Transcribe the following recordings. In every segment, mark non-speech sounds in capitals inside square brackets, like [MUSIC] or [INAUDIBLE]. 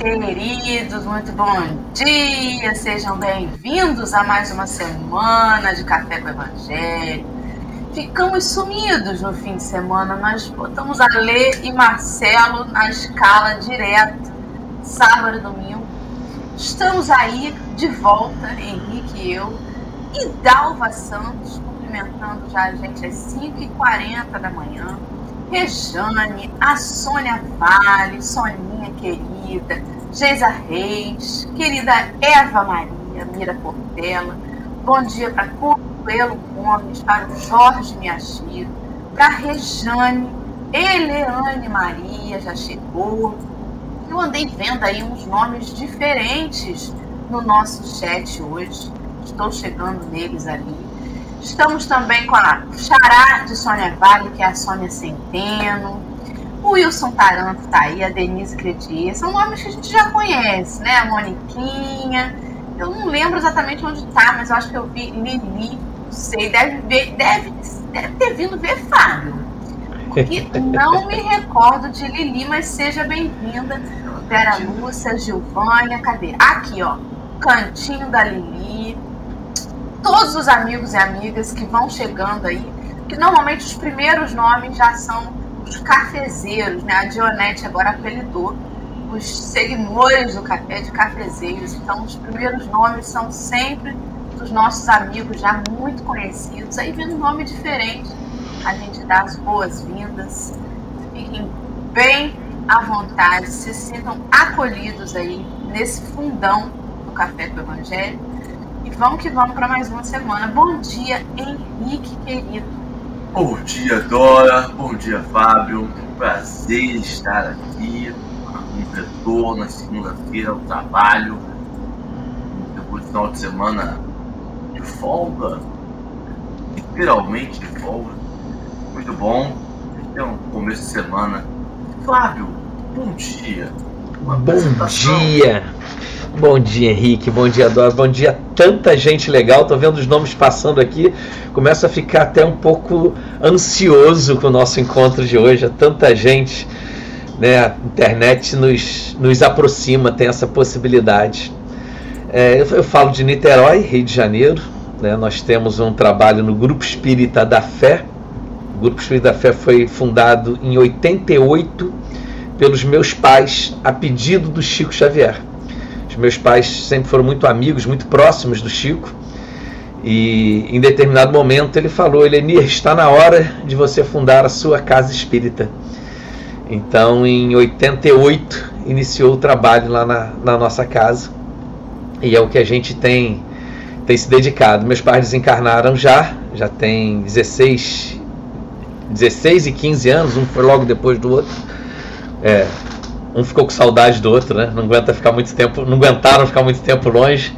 queridos, muito bom dia, sejam bem-vindos a mais uma semana de Café com o Evangelho. Ficamos sumidos no fim de semana, mas botamos a Lê e Marcelo na escala direto, sábado e domingo. Estamos aí de volta, Henrique e eu, e Dalva Santos, cumprimentando já a gente às 5h40 da manhã Rejane, a Sônia Vale, Soninha querida, Geisa Reis, querida Eva Maria, Mira Portela, bom dia para Consuelo Gomes, para o Jorge Miyashiro, para Rejane, Eleane Maria já chegou. Eu andei vendo aí uns nomes diferentes no nosso chat hoje. Estou chegando neles ali. Estamos também com a Xará de Sônia Vale, que é a Sônia Centeno. O Wilson Taranto está aí, a Denise Credier. São nomes que a gente já conhece, né? A Moniquinha. Eu não lembro exatamente onde está, mas eu acho que eu vi Lili. Não sei, deve, ver, deve, deve ter vindo ver Fábio. Porque não me [LAUGHS] recordo de Lili, mas seja bem-vinda. Vera Lúcia, Gilvânia, cadê? Aqui, ó. Cantinho da Lili todos os amigos e amigas que vão chegando aí, que normalmente os primeiros nomes já são os cafezeiros, né? A Dionete agora apelidou os seguidores do café de cafezeiros. Então, os primeiros nomes são sempre dos nossos amigos já muito conhecidos. Aí vem um nome diferente, a gente dá as boas-vindas. Fiquem bem à vontade, se sintam acolhidos aí nesse fundão do Café do Evangelho e vamos que vamos para mais uma semana. Bom dia, Henrique querido. Bom dia, Dora. Bom dia, Fábio. Prazer estar aqui. Um retorno na segunda-feira ao trabalho. Depois do final de semana de folga. Literalmente de folga. Muito bom. Um começo de semana. Fábio, bom dia. Bom dia. Bom dia, Henrique. Bom dia, Dora. Bom dia, tanta gente legal. Tô vendo os nomes passando aqui. Começo a ficar até um pouco ansioso com o nosso encontro de hoje. tanta gente. Né? A internet nos, nos aproxima, tem essa possibilidade. É, eu, eu, falo de Niterói, Rio de Janeiro. Né? Nós temos um trabalho no Grupo Espírita da Fé. O Grupo Espírita da Fé foi fundado em 88 pelos meus pais, a pedido do Chico Xavier. Os meus pais sempre foram muito amigos, muito próximos do Chico. E em determinado momento ele falou: Elenir, está na hora de você fundar a sua casa espírita. Então, em 88, iniciou o trabalho lá na, na nossa casa. E é o que a gente tem, tem se dedicado. Meus pais desencarnaram já, já tem 16, 16 e 15 anos, um foi logo depois do outro. É, um ficou com saudade do outro, né? Não aguenta ficar muito tempo, não aguentaram ficar muito tempo longe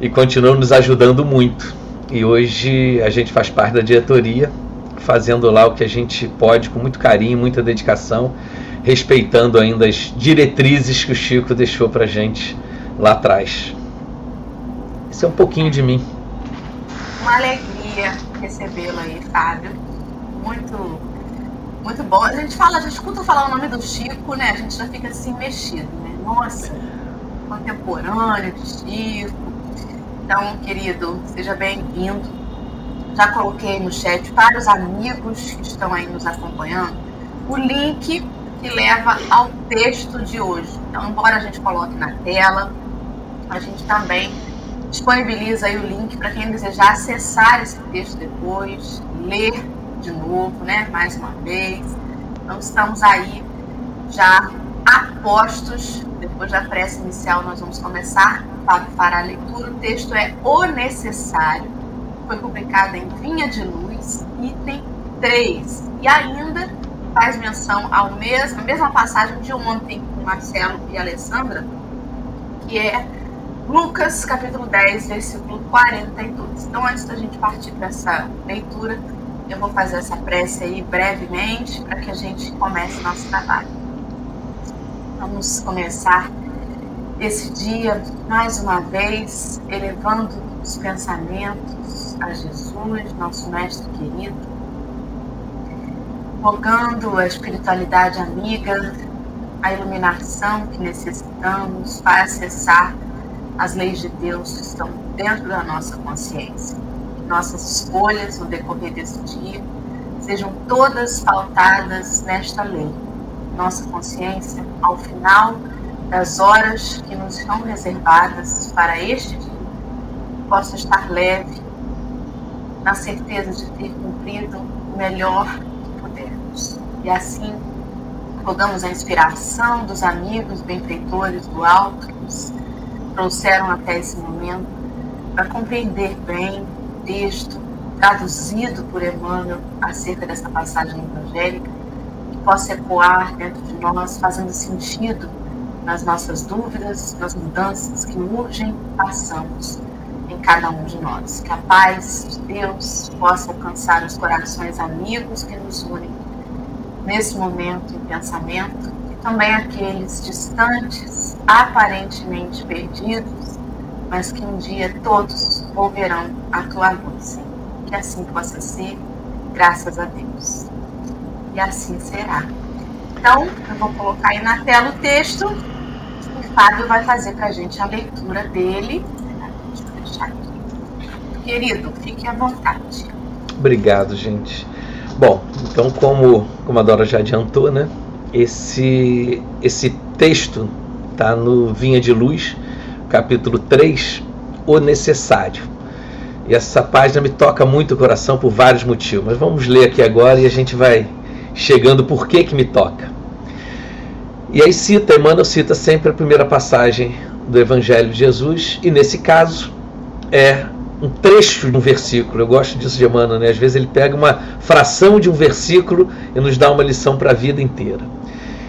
e continuam nos ajudando muito. E hoje a gente faz parte da diretoria, fazendo lá o que a gente pode com muito carinho, muita dedicação, respeitando ainda as diretrizes que o Chico deixou pra gente lá atrás. Isso é um pouquinho de mim. Uma alegria recebê-lo aí, Fábio. Muito muito bom. A gente fala, a gente escuta falar o nome do Chico, né? A gente já fica assim mexido, né? Nossa, contemporâneo de Chico. Então, querido, seja bem-vindo. Já coloquei no chat para os amigos que estão aí nos acompanhando o link que leva ao texto de hoje. Então, embora a gente coloque na tela, a gente também disponibiliza aí o link para quem desejar acessar esse texto depois, ler de novo, né? Mais uma vez. Então estamos aí já apostos. Depois da prece inicial, nós vamos começar. Fará a leitura. O texto é O Necessário. Foi publicado em Vinha de Luz, item 3. E ainda faz menção ao mesmo, mesma passagem de ontem com Marcelo e Alessandra, que é Lucas capítulo 10, versículo 42. Então, antes da gente partir para essa leitura, eu vou fazer essa prece aí brevemente para que a gente comece nosso trabalho. Vamos começar esse dia mais uma vez elevando os pensamentos a Jesus, nosso mestre querido, rogando a espiritualidade amiga a iluminação que necessitamos para acessar as leis de Deus que estão dentro da nossa consciência. Nossas escolhas no decorrer desse dia sejam todas pautadas nesta lei. Nossa consciência, ao final das horas que nos estão reservadas para este dia, possa estar leve, na certeza de ter cumprido o melhor que pudermos. E assim, rogamos a inspiração dos amigos benfeitores do alto que nos trouxeram até esse momento para compreender bem texto traduzido por Emmanuel acerca dessa passagem evangélica, que possa ecoar dentro de nós, fazendo sentido nas nossas dúvidas, nas mudanças que urgem passamos em cada um de nós. Que a paz de Deus possa alcançar os corações amigos que nos unem nesse momento em pensamento e também aqueles distantes, aparentemente perdidos, mas que um dia todos ouvirão a tua voz que assim possa ser, graças a Deus. E assim será. Então, eu vou colocar aí na tela o texto e o Fábio vai fazer para a gente a leitura dele. Deixa eu aqui. Querido, fique à vontade. Obrigado, gente. Bom, então como, como a Dora já adiantou, né? Esse, esse texto está no Vinha de Luz, capítulo 3, O Necessário. E essa página me toca muito o coração por vários motivos. Mas vamos ler aqui agora e a gente vai chegando por que que me toca. E aí cita, Emmanuel cita sempre a primeira passagem do Evangelho de Jesus, e nesse caso é um trecho de um versículo. Eu gosto disso de Emmanuel, né? Às vezes ele pega uma fração de um versículo e nos dá uma lição para a vida inteira.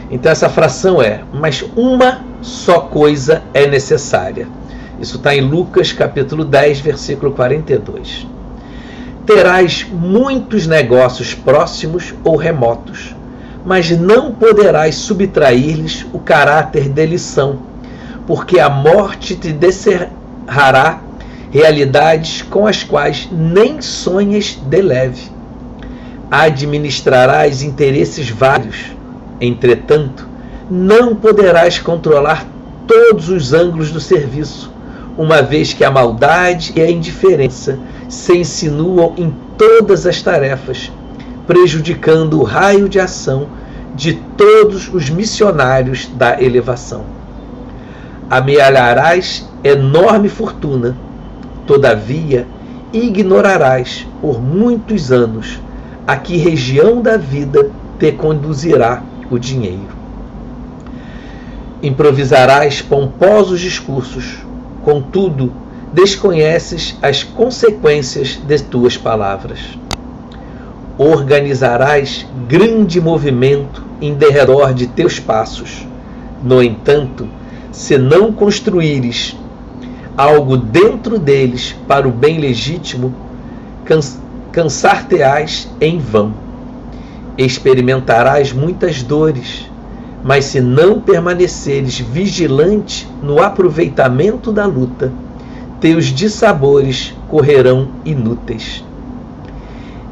Então essa fração é: Mas uma só coisa é necessária isso está em Lucas capítulo 10, versículo 42. Terás muitos negócios próximos ou remotos, mas não poderás subtrair-lhes o caráter de lição, porque a morte te descerrará realidades com as quais nem sonhas de leve. Administrarás interesses vários, entretanto, não poderás controlar todos os ângulos do serviço uma vez que a maldade e a indiferença se insinuam em todas as tarefas, prejudicando o raio de ação de todos os missionários da elevação. Amealharás enorme fortuna, todavia ignorarás por muitos anos a que região da vida te conduzirá o dinheiro. Improvisarás pomposos discursos, contudo, desconheces as consequências de tuas palavras. Organizarás grande movimento em derredor de teus passos. No entanto, se não construíres algo dentro deles para o bem legítimo, cansar-te-ás em vão. Experimentarás muitas dores, mas se não permaneceres vigilante no aproveitamento da luta, teus dissabores correrão inúteis.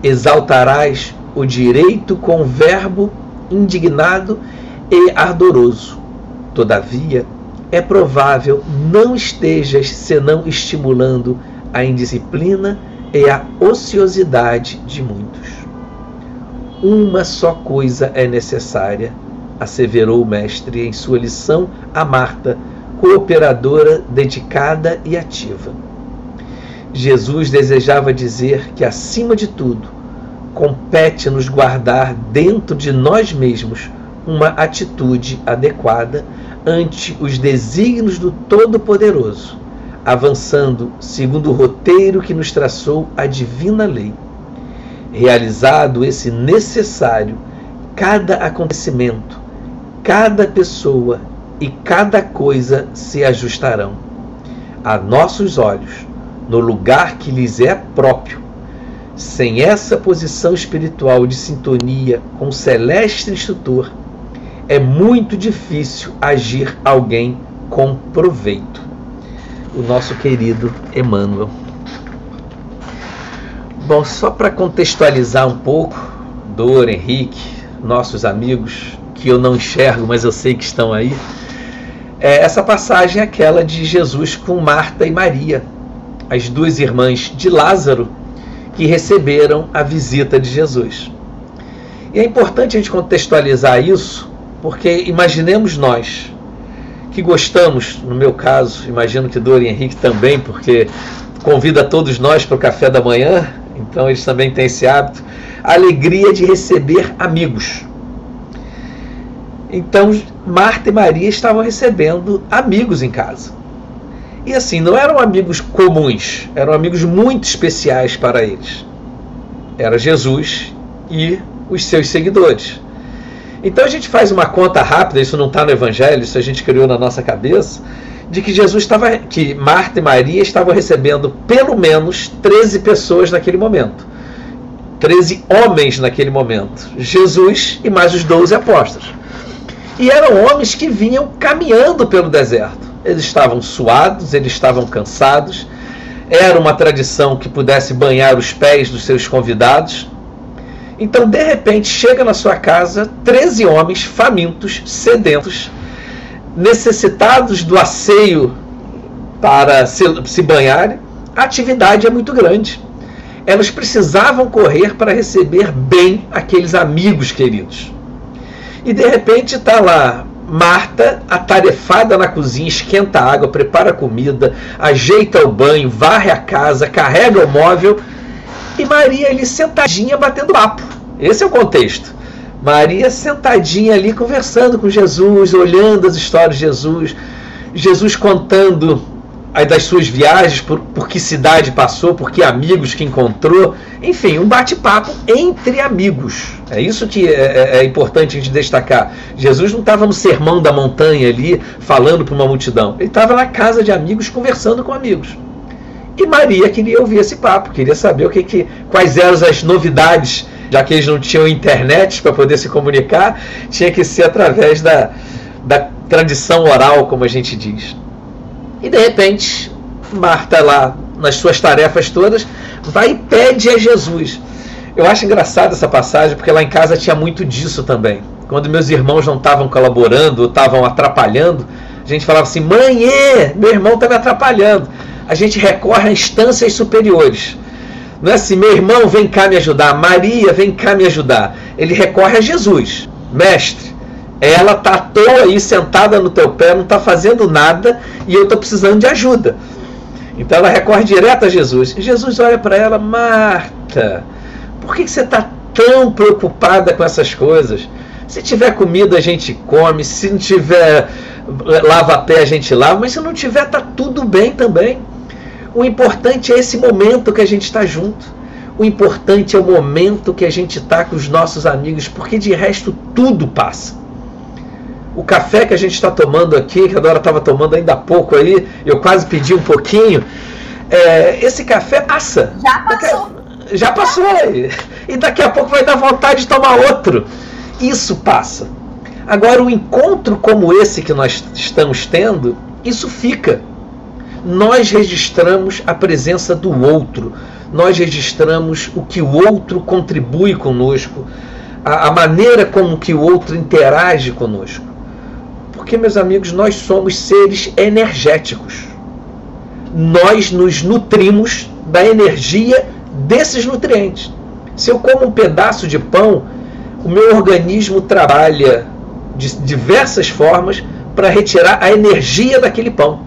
Exaltarás o direito com verbo indignado e ardoroso. Todavia, é provável não estejas senão estimulando a indisciplina e a ociosidade de muitos. Uma só coisa é necessária asseverou o mestre em sua lição a Marta, cooperadora dedicada e ativa. Jesus desejava dizer que, acima de tudo, compete-nos guardar dentro de nós mesmos uma atitude adequada ante os desígnios do Todo-Poderoso, avançando segundo o roteiro que nos traçou a divina lei. Realizado esse necessário, cada acontecimento cada pessoa e cada coisa se ajustarão a nossos olhos no lugar que lhes é próprio. Sem essa posição espiritual de sintonia com o celeste instrutor, é muito difícil agir alguém com proveito. O nosso querido Emmanuel. Bom, só para contextualizar um pouco, Dor, Henrique, nossos amigos, que eu não enxergo, mas eu sei que estão aí. É, essa passagem é aquela de Jesus com Marta e Maria, as duas irmãs de Lázaro, que receberam a visita de Jesus. E é importante a gente contextualizar isso, porque imaginemos nós que gostamos, no meu caso, imagino que Dora e Henrique também, porque convida todos nós para o café da manhã, então eles também têm esse hábito, a alegria de receber amigos. Então Marta e Maria estavam recebendo amigos em casa. E assim, não eram amigos comuns, eram amigos muito especiais para eles. Era Jesus e os seus seguidores. Então a gente faz uma conta rápida, isso não está no Evangelho, isso a gente criou na nossa cabeça, de que Jesus estava, que Marta e Maria estavam recebendo pelo menos 13 pessoas naquele momento. 13 homens naquele momento. Jesus e mais os 12 apóstolos. E eram homens que vinham caminhando pelo deserto. Eles estavam suados, eles estavam cansados. Era uma tradição que pudesse banhar os pés dos seus convidados. Então, de repente, chega na sua casa 13 homens famintos, sedentos, necessitados do asseio para se, se banharem. A atividade é muito grande. Elas precisavam correr para receber bem aqueles amigos queridos. E de repente está lá Marta, atarefada na cozinha, esquenta a água, prepara a comida, ajeita o banho, varre a casa, carrega o móvel e Maria ali sentadinha batendo papo. Esse é o contexto. Maria sentadinha ali conversando com Jesus, olhando as histórias de Jesus, Jesus contando das suas viagens, por, por que cidade passou, por que amigos que encontrou, enfim, um bate-papo entre amigos. É isso que é, é, é importante a gente destacar. Jesus não estava no sermão da montanha ali, falando para uma multidão. Ele estava na casa de amigos, conversando com amigos. E Maria queria ouvir esse papo, queria saber o que, que quais eram as novidades, já que eles não tinham internet para poder se comunicar, tinha que ser através da, da tradição oral, como a gente diz. E de repente, Marta lá nas suas tarefas todas, vai e pede a Jesus. Eu acho engraçado essa passagem, porque lá em casa tinha muito disso também. Quando meus irmãos não estavam colaborando, estavam atrapalhando, a gente falava assim: mãe, meu irmão está me atrapalhando. A gente recorre a instâncias superiores. Não é assim, meu irmão, vem cá me ajudar, Maria, vem cá me ajudar. Ele recorre a Jesus, mestre, ela está à toa aí sentada no teu pé, não está fazendo nada e eu estou precisando de ajuda. Então ela recorre direto a Jesus. Jesus olha para ela, Marta, por que você está tão preocupada com essas coisas? Se tiver comida a gente come, se não tiver lava pé a gente lava, mas se não tiver tá tudo bem também. O importante é esse momento que a gente está junto. O importante é o momento que a gente está com os nossos amigos, porque de resto tudo passa o café que a gente está tomando aqui, que a Dora estava tomando ainda há pouco aí, eu quase pedi um pouquinho. É, esse café passa. Já passou. Daqui, já passou. E daqui a pouco vai dar vontade de tomar outro. Isso passa. Agora, um encontro como esse que nós estamos tendo, isso fica. Nós registramos a presença do outro, nós registramos o que o outro contribui conosco, a, a maneira como que o outro interage conosco. Porque, meus amigos, nós somos seres energéticos. Nós nos nutrimos da energia desses nutrientes. Se eu como um pedaço de pão, o meu organismo trabalha de diversas formas para retirar a energia daquele pão.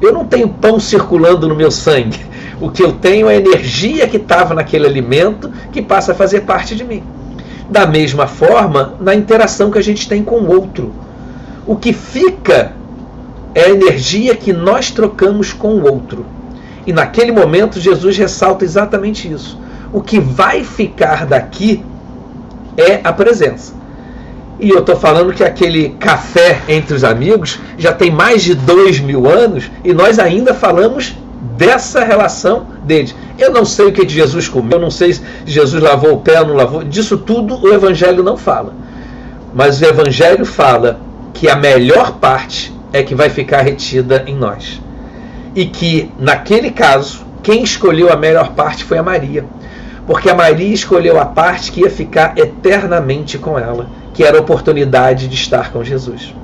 Eu não tenho pão circulando no meu sangue. O que eu tenho é a energia que estava naquele alimento que passa a fazer parte de mim. Da mesma forma, na interação que a gente tem com o outro. O que fica é a energia que nós trocamos com o outro. E naquele momento Jesus ressalta exatamente isso. O que vai ficar daqui é a presença. E eu estou falando que aquele café entre os amigos já tem mais de dois mil anos e nós ainda falamos dessa relação deles. Eu não sei o que Jesus comeu, eu não sei se Jesus lavou o pé ou não lavou, disso tudo o Evangelho não fala. Mas o Evangelho fala que a melhor parte é que vai ficar retida em nós. E que, naquele caso, quem escolheu a melhor parte foi a Maria. Porque a Maria escolheu a parte que ia ficar eternamente com ela, que era a oportunidade de estar com Jesus.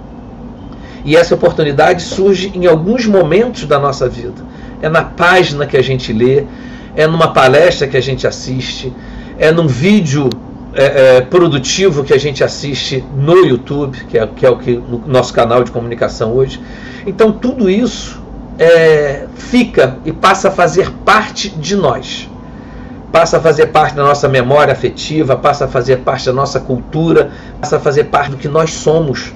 E essa oportunidade surge em alguns momentos da nossa vida. É na página que a gente lê, é numa palestra que a gente assiste, é num vídeo é, é, produtivo que a gente assiste no YouTube, que é, que é o que no nosso canal de comunicação hoje. Então tudo isso é, fica e passa a fazer parte de nós. Passa a fazer parte da nossa memória afetiva, passa a fazer parte da nossa cultura, passa a fazer parte do que nós somos.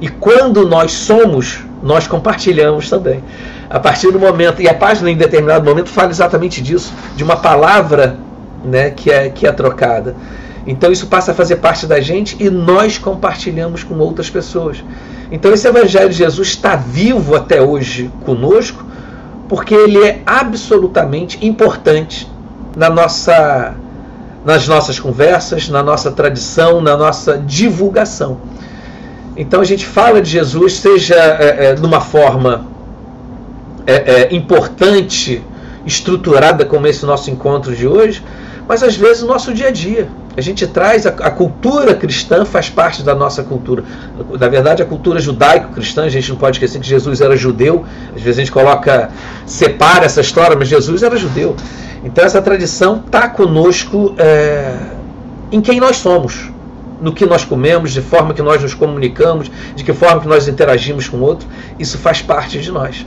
E quando nós somos, nós compartilhamos também. A partir do momento, e a página em determinado momento fala exatamente disso, de uma palavra né, que, é, que é trocada. Então isso passa a fazer parte da gente e nós compartilhamos com outras pessoas. Então esse Evangelho de Jesus está vivo até hoje conosco, porque ele é absolutamente importante na nossa, nas nossas conversas, na nossa tradição, na nossa divulgação. Então a gente fala de Jesus, seja é, é, numa forma é, é importante, estruturada como esse nosso encontro de hoje, mas às vezes no nosso dia a dia. A gente traz a, a, cultura cristã, faz parte da nossa cultura. Na verdade, a cultura judaico-cristã, a gente não pode esquecer que Jesus era judeu. Às vezes a gente coloca, separa essa história, mas Jesus era judeu. Então essa tradição está conosco é, em quem nós somos, no que nós comemos, de forma que nós nos comunicamos, de que forma que nós interagimos com o outro. Isso faz parte de nós.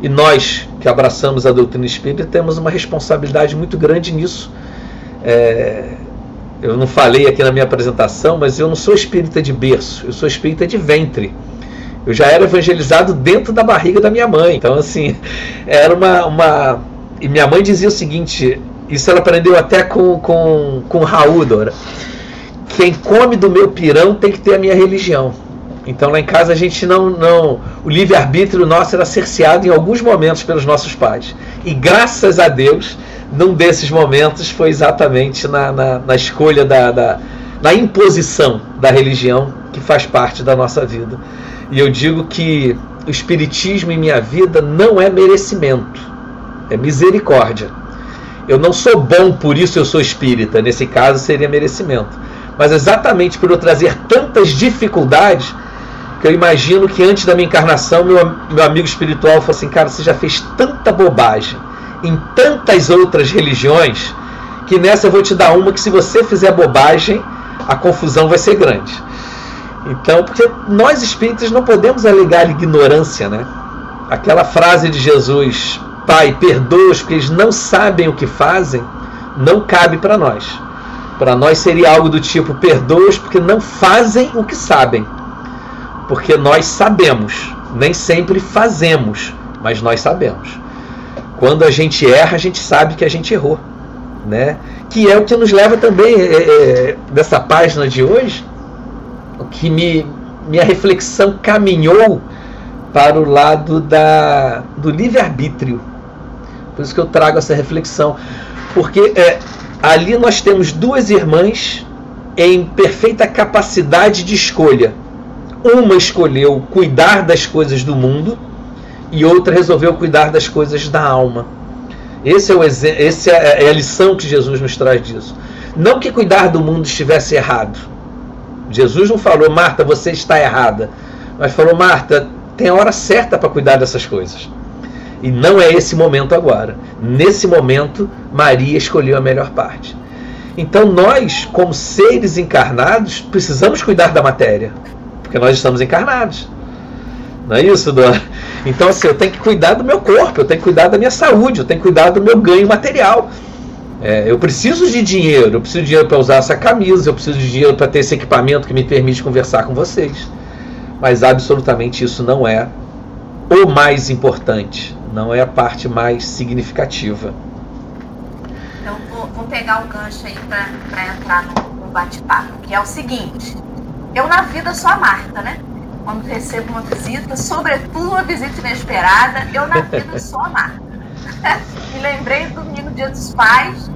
E nós que abraçamos a doutrina espírita temos uma responsabilidade muito grande nisso é, eu não falei aqui na minha apresentação, mas eu não sou espírita de berço, eu sou espírita de ventre. Eu já era evangelizado dentro da barriga da minha mãe. Então, assim, [LAUGHS] era uma. uma... E minha mãe dizia o seguinte: isso ela aprendeu até com, com, com Raul, Dora. Quem come do meu pirão tem que ter a minha religião. Então lá em casa a gente não. não o livre-arbítrio nosso era cerceado em alguns momentos pelos nossos pais. E graças a Deus num desses momentos foi exatamente na, na, na escolha da, da, na imposição da religião que faz parte da nossa vida. E eu digo que o Espiritismo em minha vida não é merecimento, é misericórdia. Eu não sou bom, por isso eu sou espírita. Nesse caso seria merecimento. Mas exatamente por eu trazer tantas dificuldades, eu imagino que antes da minha encarnação, meu, meu amigo espiritual falou assim: Cara, você já fez tanta bobagem em tantas outras religiões que nessa eu vou te dar uma que se você fizer bobagem, a confusão vai ser grande. Então, porque nós espíritas não podemos alegar ignorância, né? Aquela frase de Jesus, Pai, perdoa-os porque eles não sabem o que fazem, não cabe para nós. Para nós seria algo do tipo, perdoa-os porque não fazem o que sabem. Porque nós sabemos, nem sempre fazemos, mas nós sabemos. Quando a gente erra, a gente sabe que a gente errou. Né? Que é o que nos leva também, é, é, dessa página de hoje, o que me, minha reflexão caminhou para o lado da, do livre-arbítrio. Por isso que eu trago essa reflexão. Porque é, ali nós temos duas irmãs em perfeita capacidade de escolha. Uma escolheu cuidar das coisas do mundo e outra resolveu cuidar das coisas da alma. Esse é, o esse é, é a lição que Jesus nos traz disso. Não que cuidar do mundo estivesse errado. Jesus não falou, Marta, você está errada. Mas falou, Marta, tem a hora certa para cuidar dessas coisas. E não é esse momento agora. Nesse momento, Maria escolheu a melhor parte. Então nós, como seres encarnados, precisamos cuidar da matéria. Porque nós estamos encarnados. Não é isso, Dona? Então, assim, eu tenho que cuidar do meu corpo, eu tenho que cuidar da minha saúde, eu tenho que cuidar do meu ganho material. É, eu preciso de dinheiro, eu preciso de dinheiro para usar essa camisa, eu preciso de dinheiro para ter esse equipamento que me permite conversar com vocês. Mas absolutamente isso não é o mais importante, não é a parte mais significativa. Então, vou, vou pegar o gancho aí para entrar no, no bate-papo, que é o seguinte: eu na vida sou a Marta, né? quando recebo uma visita, sobretudo uma visita inesperada, eu na vida [LAUGHS] sou a Marta. [LAUGHS] Me lembrei do domingo, dia dos pais,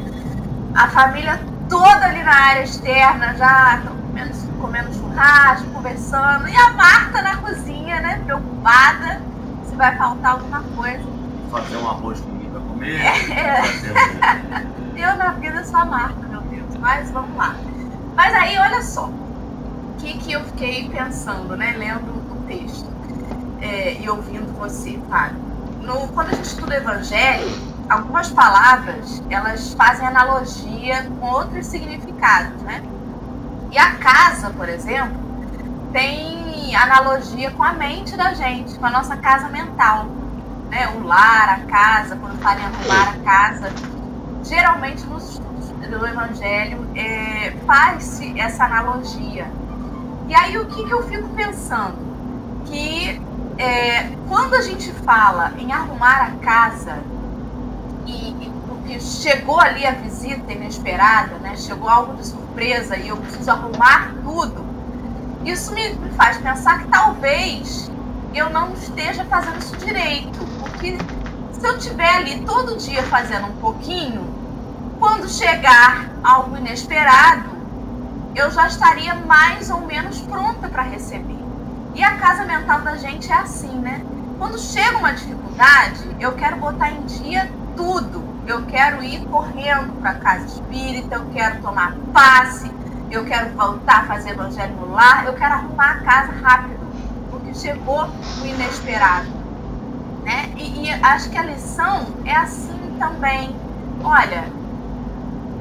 a família toda ali na área externa, já comendo, comendo churrasco, conversando, e a Marta na cozinha, né, preocupada se vai faltar alguma coisa. Fazer um arroz comigo para comer. É. [LAUGHS] Eu na vida sou a Marta, meu Deus, mas vamos lá. Mas aí, olha só, que, que eu fiquei pensando, né, lendo o texto é, e ouvindo você, Fábio? No, quando a gente estuda o Evangelho, algumas palavras elas fazem analogia com outros significados, né? E a casa, por exemplo, tem analogia com a mente da gente, com a nossa casa mental, né? O lar, a casa, quando fala em arrumar a casa, geralmente nos estudos do Evangelho é, faz-se essa analogia. E aí o que, que eu fico pensando? Que é, quando a gente fala em arrumar a casa e, e porque chegou ali a visita inesperada, né? Chegou algo de surpresa e eu preciso arrumar tudo. Isso me, me faz pensar que talvez eu não esteja fazendo isso direito, porque se eu estiver ali todo dia fazendo um pouquinho, quando chegar algo inesperado, eu já estaria mais ou menos pronta para receber. E a casa mental da gente é assim, né? Quando chega uma dificuldade, eu quero botar em dia tudo. Eu quero ir correndo para a casa espírita, eu quero tomar passe, eu quero voltar a fazer evangelho no lar, eu quero arrumar a casa rápido, porque chegou o inesperado. Né? E, e acho que a lição é assim também. Olha,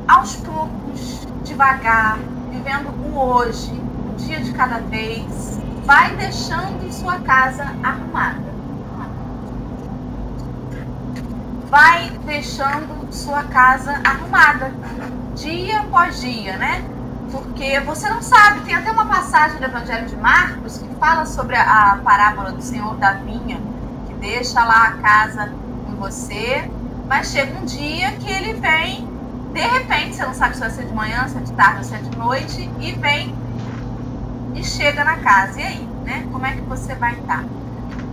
aos poucos, devagar, vivendo o hoje, um dia de cada vez, vai deixando sua casa arrumada. Vai deixando sua casa arrumada, dia após dia, né? Porque você não sabe, tem até uma passagem do Evangelho de Marcos que fala sobre a, a parábola do Senhor da Vinha, que deixa lá a casa com você, mas chega um dia que ele vem de repente, você não sabe se vai ser de manhã, se é de tarde ou se é de noite, e vem e chega na casa. E aí, né? Como é que você vai estar?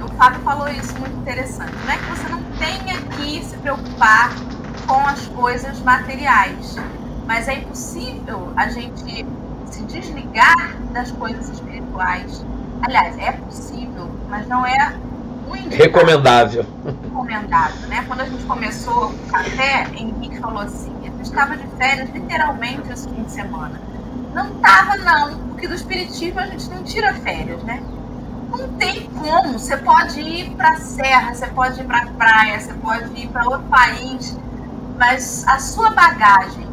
O Fábio falou isso muito interessante. Não é que você não tenha que se preocupar com as coisas materiais, mas é impossível a gente se desligar das coisas espirituais. Aliás, é possível, mas não é recomendável. Recomendável, né? Quando a gente começou o café, Henrique falou assim: estava de férias literalmente esse fim de semana. Não estava, não, porque do Espiritismo a gente não tira férias, né? Não tem como. Você pode ir para a serra, você pode ir para a praia, você pode ir para outro país, mas a sua bagagem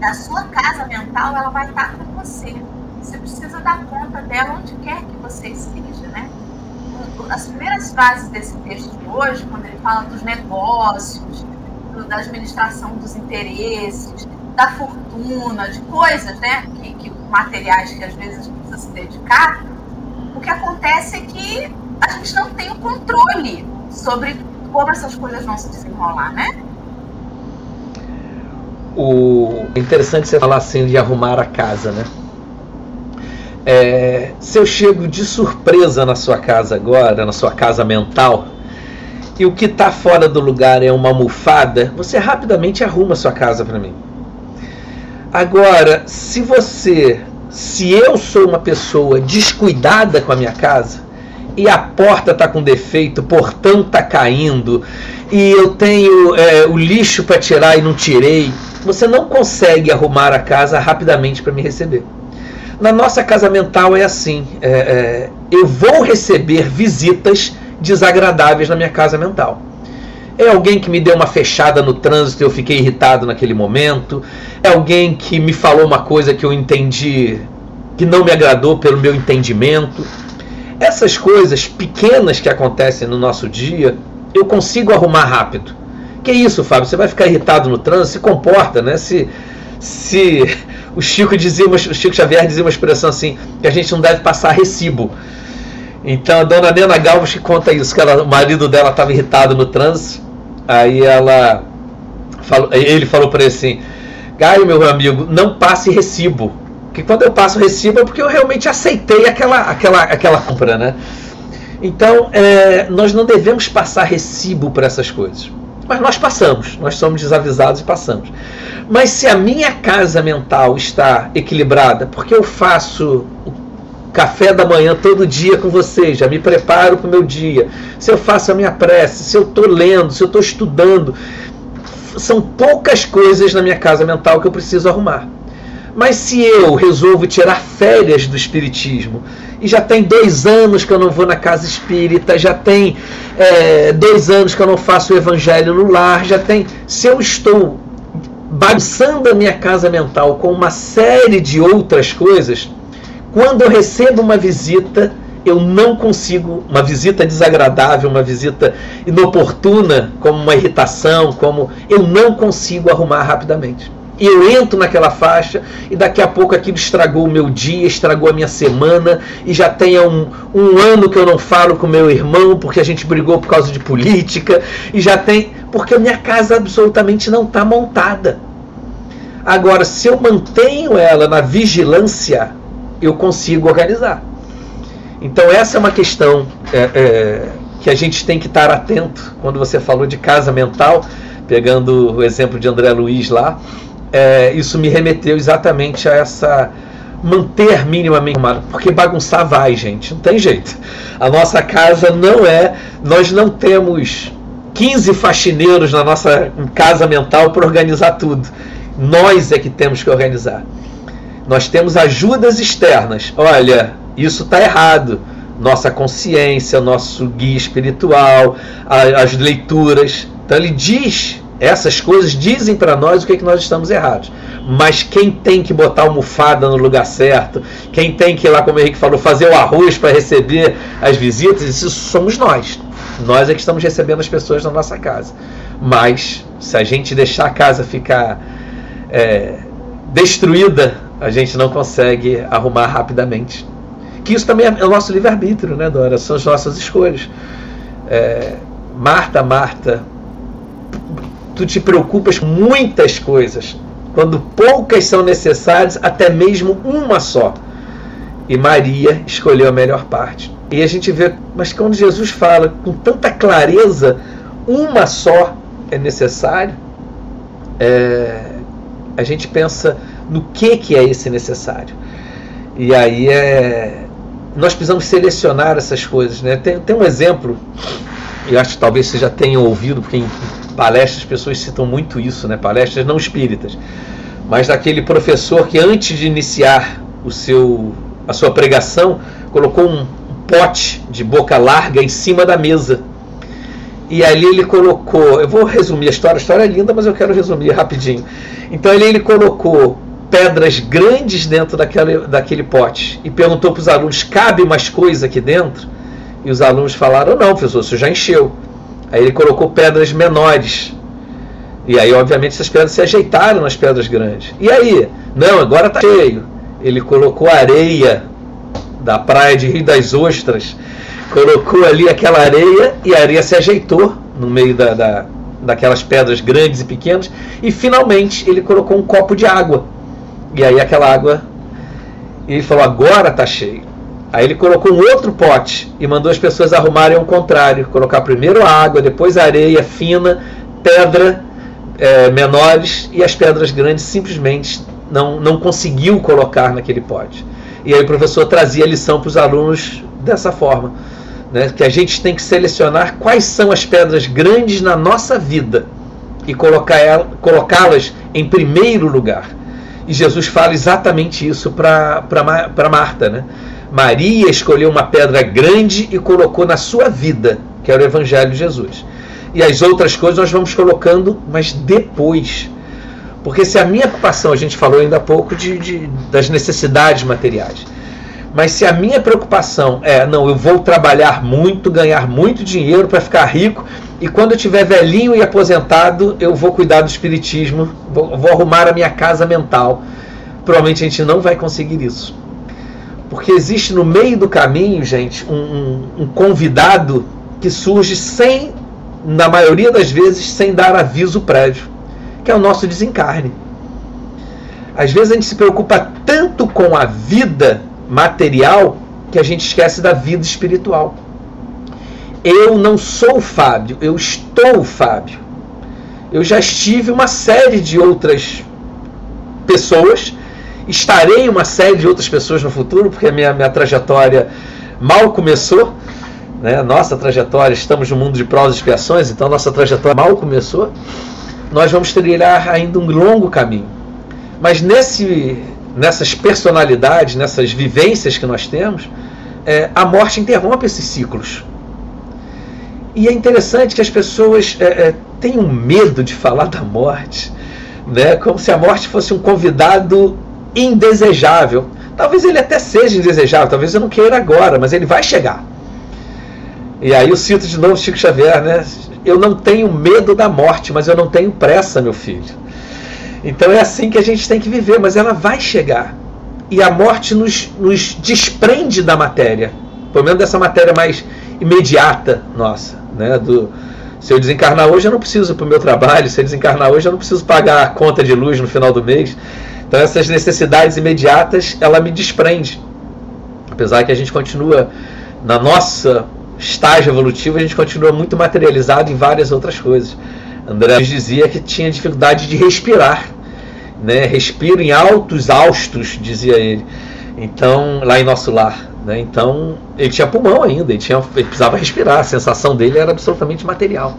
da sua casa mental, ela vai estar com você. Você precisa dar conta dela onde quer que você esteja, né? As primeiras frases desse texto de hoje, quando ele fala dos negócios, da administração dos interesses, da fortuna, de coisas, né, que, que materiais que às vezes a gente precisa se dedicar, o que acontece é que a gente não tem o controle sobre como essas coisas vão se desenrolar, né? O interessante você falar assim de arrumar a casa, né? É, se eu chego de surpresa na sua casa agora, na sua casa mental, e o que está fora do lugar é uma almofada, você rapidamente arruma sua casa para mim. Agora, se você, se eu sou uma pessoa descuidada com a minha casa e a porta está com defeito, o portão está caindo e eu tenho é, o lixo para tirar e não tirei, você não consegue arrumar a casa rapidamente para me receber. Na nossa casa mental é assim: é, é, eu vou receber visitas desagradáveis na minha casa mental. É alguém que me deu uma fechada no trânsito e eu fiquei irritado naquele momento. É alguém que me falou uma coisa que eu entendi que não me agradou pelo meu entendimento. Essas coisas pequenas que acontecem no nosso dia, eu consigo arrumar rápido. Que isso, Fábio? Você vai ficar irritado no trânsito? Se comporta, né? Se, se o Chico dizia, o Chico Xavier dizia uma expressão assim, que a gente não deve passar recibo. Então a dona Nena Galvas que conta isso, que ela, o marido dela estava irritado no trânsito, aí ela falou, ele falou para ele assim, Gaio, meu amigo, não passe recibo. Que quando eu passo recibo é porque eu realmente aceitei aquela, aquela, aquela compra, né? Então, é, nós não devemos passar recibo para essas coisas. Mas nós passamos, nós somos desavisados e passamos. Mas se a minha casa mental está equilibrada, porque eu faço café da manhã todo dia com vocês, já me preparo para o meu dia, se eu faço a minha prece, se eu estou lendo, se eu estou estudando. São poucas coisas na minha casa mental que eu preciso arrumar. Mas se eu resolvo tirar férias do Espiritismo, e já tem dois anos que eu não vou na casa espírita, já tem é, dois anos que eu não faço o evangelho no lar, já tem. Se eu estou bagunçando a minha casa mental com uma série de outras coisas, quando eu recebo uma visita, eu não consigo, uma visita desagradável, uma visita inoportuna, como uma irritação, como eu não consigo arrumar rapidamente. E eu entro naquela faixa e daqui a pouco aquilo estragou o meu dia, estragou a minha semana e já tem um, um ano que eu não falo com meu irmão porque a gente brigou por causa de política e já tem. porque a minha casa absolutamente não está montada. Agora, se eu mantenho ela na vigilância, eu consigo organizar. Então, essa é uma questão é, é, que a gente tem que estar atento quando você falou de casa mental, pegando o exemplo de André Luiz lá. É, isso me remeteu exatamente a essa manter minimamente arrumado, porque bagunçar vai, gente, não tem jeito. A nossa casa não é, nós não temos 15 faxineiros na nossa casa mental para organizar tudo. Nós é que temos que organizar. Nós temos ajudas externas. Olha, isso está errado. Nossa consciência, nosso guia espiritual, as leituras. Então ele diz, essas coisas dizem para nós o que, é que nós estamos errados. Mas quem tem que botar almofada no lugar certo, quem tem que, lá como o Henrique falou, fazer o arroz para receber as visitas, isso somos nós. Nós é que estamos recebendo as pessoas na nossa casa. Mas se a gente deixar a casa ficar é, destruída, a gente não consegue arrumar rapidamente que isso também é o nosso livre-arbítrio, né, Dora? São as nossas escolhas. É, Marta, Marta, tu te preocupas com muitas coisas, quando poucas são necessárias, até mesmo uma só. E Maria escolheu a melhor parte. E a gente vê, mas quando Jesus fala com tanta clareza, uma só é necessário, é, a gente pensa no que, que é esse necessário. E aí é, nós precisamos selecionar essas coisas. Né? Tem, tem um exemplo, eu acho que talvez você já tenha ouvido, porque em palestras as pessoas citam muito isso, né? palestras não espíritas, mas daquele professor que antes de iniciar o seu, a sua pregação colocou um pote de boca larga em cima da mesa. E ali ele colocou, eu vou resumir a história, a história é linda, mas eu quero resumir rapidinho. Então ali ele colocou pedras grandes dentro daquele, daquele pote e perguntou para os alunos: cabe mais coisa aqui dentro? E os alunos falaram: não, professor, isso já encheu. Aí ele colocou pedras menores. E aí, obviamente, essas pedras se ajeitaram nas pedras grandes. E aí? Não, agora está cheio. Ele colocou areia da praia de Rio das Ostras, colocou ali aquela areia e a areia se ajeitou no meio da, da, daquelas pedras grandes e pequenas. E finalmente ele colocou um copo de água e aí aquela água. Ele falou: agora está cheio. Aí ele colocou um outro pote e mandou as pessoas arrumarem ao contrário: colocar primeiro a água, depois a areia fina, pedra é, menores e as pedras grandes simplesmente não, não conseguiu colocar naquele pote. E aí o professor trazia a lição para os alunos dessa forma: né, que a gente tem que selecionar quais são as pedras grandes na nossa vida e colocá-las em primeiro lugar. E Jesus fala exatamente isso para Marta. Né? Maria escolheu uma pedra grande e colocou na sua vida, que era o Evangelho de Jesus. E as outras coisas nós vamos colocando, mas depois. Porque se a minha preocupação, a gente falou ainda há pouco de, de, das necessidades materiais. Mas se a minha preocupação é, não, eu vou trabalhar muito, ganhar muito dinheiro para ficar rico, e quando eu tiver velhinho e aposentado, eu vou cuidar do espiritismo, vou, vou arrumar a minha casa mental. Provavelmente a gente não vai conseguir isso. Porque existe no meio do caminho, gente, um, um, um convidado que surge sem, na maioria das vezes, sem dar aviso prévio, que é o nosso desencarne. Às vezes a gente se preocupa tanto com a vida material que a gente esquece da vida espiritual. Eu não sou o Fábio, eu estou o Fábio. Eu já estive uma série de outras pessoas, estarei uma série de outras pessoas no futuro, porque a minha, minha trajetória mal começou. Né? Nossa trajetória, estamos no mundo de provas e expiações, então nossa trajetória mal começou. Nós vamos trilhar ainda um longo caminho. Mas nesse nessas personalidades, nessas vivências que nós temos, é, a morte interrompe esses ciclos. E é interessante que as pessoas é, é, tenham medo de falar da morte, né? como se a morte fosse um convidado indesejável. Talvez ele até seja indesejável, talvez eu não queira agora, mas ele vai chegar. E aí eu cito de novo Chico Xavier, né? Eu não tenho medo da morte, mas eu não tenho pressa, meu filho. Então é assim que a gente tem que viver, mas ela vai chegar. E a morte nos, nos desprende da matéria, pelo menos dessa matéria mais imediata nossa. Né? Do, se eu desencarnar hoje, eu não preciso para o meu trabalho, se eu desencarnar hoje, eu não preciso pagar a conta de luz no final do mês. Então essas necessidades imediatas, ela me desprende. Apesar que a gente continua na nossa estágio evolutivo, a gente continua muito materializado em várias outras coisas. André dizia que tinha dificuldade de respirar, né? Respiro em altos austos, dizia ele. Então, lá em nosso lar, né? Então, ele tinha pulmão ainda, ele, tinha, ele precisava respirar, a sensação dele era absolutamente material.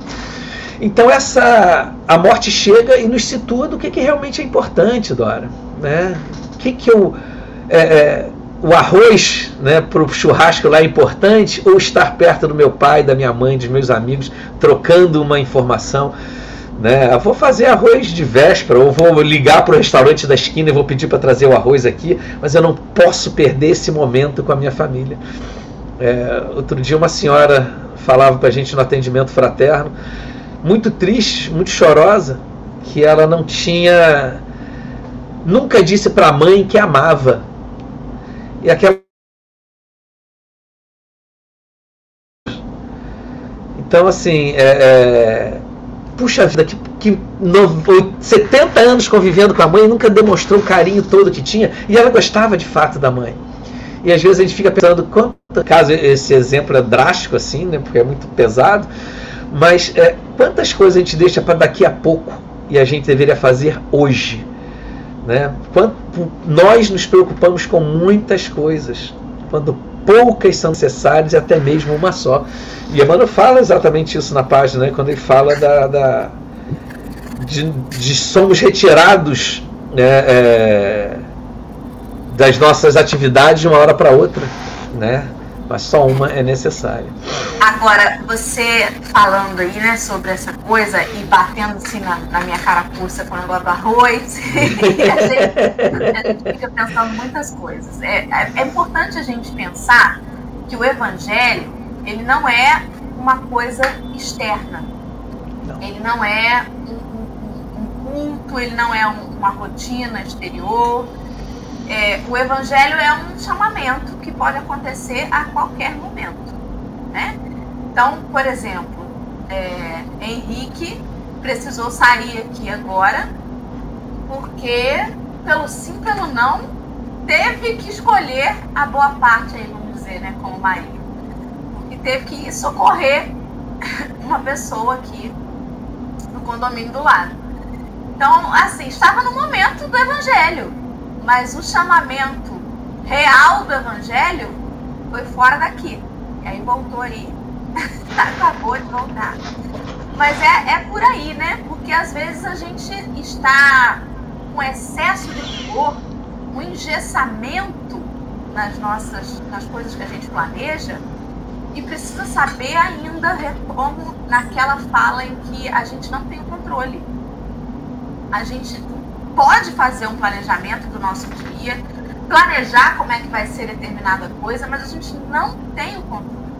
Então, essa a morte chega e nos situa do que, que realmente é importante, Dora. Né? O que, que eu. É, é, o arroz né, para o churrasco lá é importante ou estar perto do meu pai, da minha mãe, dos meus amigos, trocando uma informação. Né? Eu vou fazer arroz de véspera, ou vou ligar para o restaurante da esquina e vou pedir para trazer o arroz aqui, mas eu não posso perder esse momento com a minha família. É, outro dia uma senhora falava para a gente no atendimento fraterno, muito triste, muito chorosa, que ela não tinha, nunca disse para a mãe que amava. E aquela Então, assim, é, é, puxa vida, que, que no, 70 anos convivendo com a mãe nunca demonstrou o carinho todo que tinha e ela gostava de fato da mãe. E às vezes a gente fica pensando, quanto, caso esse exemplo é drástico assim, né, porque é muito pesado, mas é, quantas coisas a gente deixa para daqui a pouco e a gente deveria fazer hoje? Né? Quanto, nós nos preocupamos com muitas coisas, quando poucas são necessárias e até mesmo uma só. E Emmanuel fala exatamente isso na página, né, quando ele fala da, da de, de, somos retirados né, é, das nossas atividades de uma hora para outra, né? Mas só uma é necessária. Agora, você falando aí, né, sobre essa coisa e batendo assim na, na minha carapuça com o negócio do arroz, a, [LAUGHS] gente, a, gente, fica pensando muitas coisas. É, é, é importante a gente pensar que o evangelho ele não é uma coisa externa. Não. Ele não é um, um, um, culto, ele não é uma rotina exterior. É, o evangelho é um chamamento que pode acontecer a qualquer momento. Né? Então, por exemplo, é, Henrique precisou sair aqui agora porque, pelo sim, pelo não, teve que escolher a boa parte aí, vamos dizer, né, como marido teve que socorrer [LAUGHS] uma pessoa aqui no condomínio do lado. Então, assim, estava no momento do evangelho, mas o chamamento real do evangelho foi fora daqui. E aí voltou aí, [LAUGHS] acabou de voltar. Mas é, é por aí, né? Porque às vezes a gente está com excesso de vigor, um engessamento nas nossas nas coisas que a gente planeja, e precisa saber ainda como naquela fala em que a gente não tem o controle. A gente pode fazer um planejamento do nosso dia, planejar como é que vai ser determinada coisa, mas a gente não tem o controle.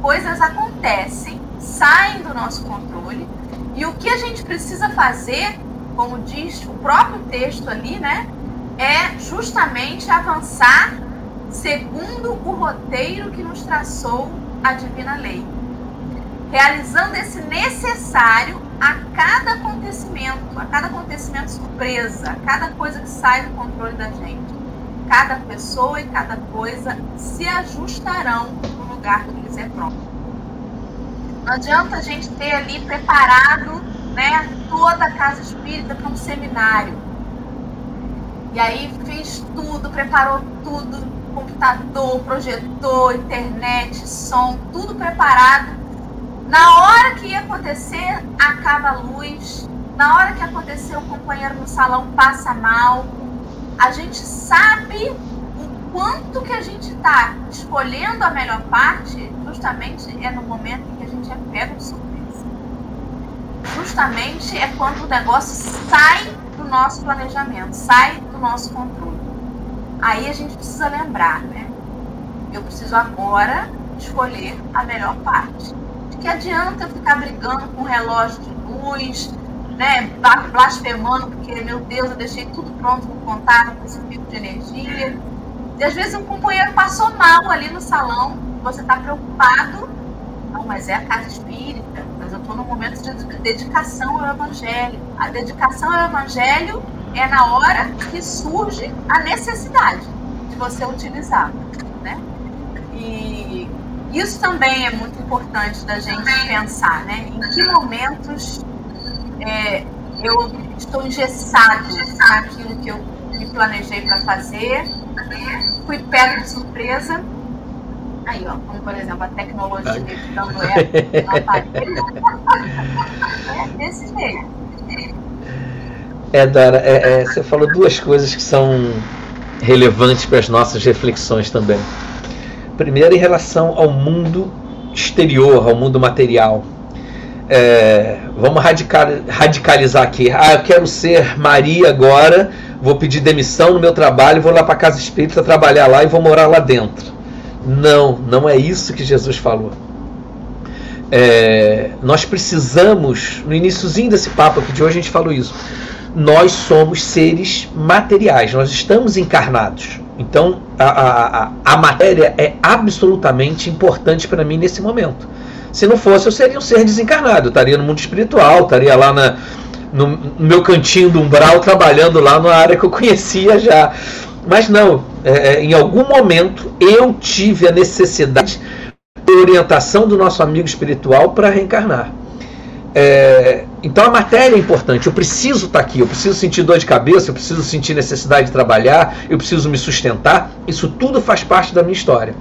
Coisas acontecem, saem do nosso controle, e o que a gente precisa fazer, como diz o próprio texto ali, né, é justamente avançar segundo o roteiro que nos traçou a divina lei, realizando esse necessário a cada acontecimento, a cada acontecimento surpresa, a cada coisa que sai do controle da gente. Cada pessoa e cada coisa se ajustarão no lugar que lhes é próprio. Não adianta a gente ter ali preparado né, toda a casa espírita para um seminário. E aí fez tudo, preparou tudo, computador, projetor, internet, som, tudo preparado. Na hora que ia acontecer, acaba a luz. Na hora que acontecer, o companheiro no salão passa mal. a gente sabe o quanto que a gente está escolhendo a melhor parte, justamente é no momento em que a gente é pego de surpresa. Justamente é quando o negócio sai do nosso planejamento, sai do nosso controle. Aí a gente precisa lembrar, né? Eu preciso agora escolher a melhor parte. Que adianta ficar brigando com relógio de luz, né, blasfemando, porque, meu Deus, eu deixei tudo pronto no contato com esse pico de energia. E às vezes um companheiro passou mal ali no salão, você está preocupado. Não, mas é a casa espírita, mas eu estou no momento de dedicação ao Evangelho. A dedicação ao Evangelho é na hora que surge a necessidade de você utilizar. Né? E isso também é muito importante da gente pensar, né? Em que momentos é, eu estou engessado naquilo que eu me planejei para fazer, fui pego de surpresa. Aí, ó, como por exemplo a tecnologia dando é no aparelho. é desse jeito. É, Dara, é, é, você falou duas coisas que são relevantes para as nossas reflexões também. Primeiro, em relação ao mundo exterior, ao mundo material. É, vamos radical, radicalizar aqui. Ah, eu quero ser Maria agora, vou pedir demissão no meu trabalho, vou lá para a casa espírita trabalhar lá e vou morar lá dentro. Não, não é isso que Jesus falou. É, nós precisamos, no iníciozinho desse papo aqui de hoje, a gente falou isso. Nós somos seres materiais, nós estamos encarnados. Então, a, a, a matéria é absolutamente importante para mim nesse momento. Se não fosse, eu seria um ser desencarnado, eu estaria no mundo espiritual, estaria lá na, no, meu cantinho do umbral, trabalhando lá na área que eu conhecia já. Mas não, é, é, em algum momento eu tive a necessidade de orientação do nosso amigo espiritual para reencarnar. É, então a matéria é importante. Eu preciso estar tá aqui, eu preciso sentir dor de cabeça, eu preciso sentir necessidade de trabalhar, eu preciso me sustentar. Isso tudo faz parte da minha história.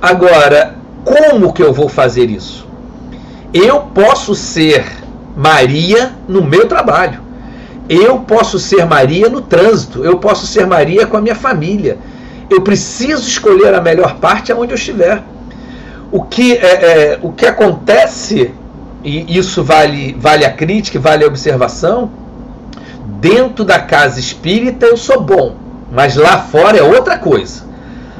Agora, como que eu vou fazer isso? Eu posso ser Maria no meu trabalho. Eu posso ser Maria no trânsito. Eu posso ser Maria com a minha família. Eu preciso escolher a melhor parte aonde eu estiver. O que, é, é, o que acontece, e isso vale, vale a crítica, vale a observação, dentro da casa espírita eu sou bom, mas lá fora é outra coisa.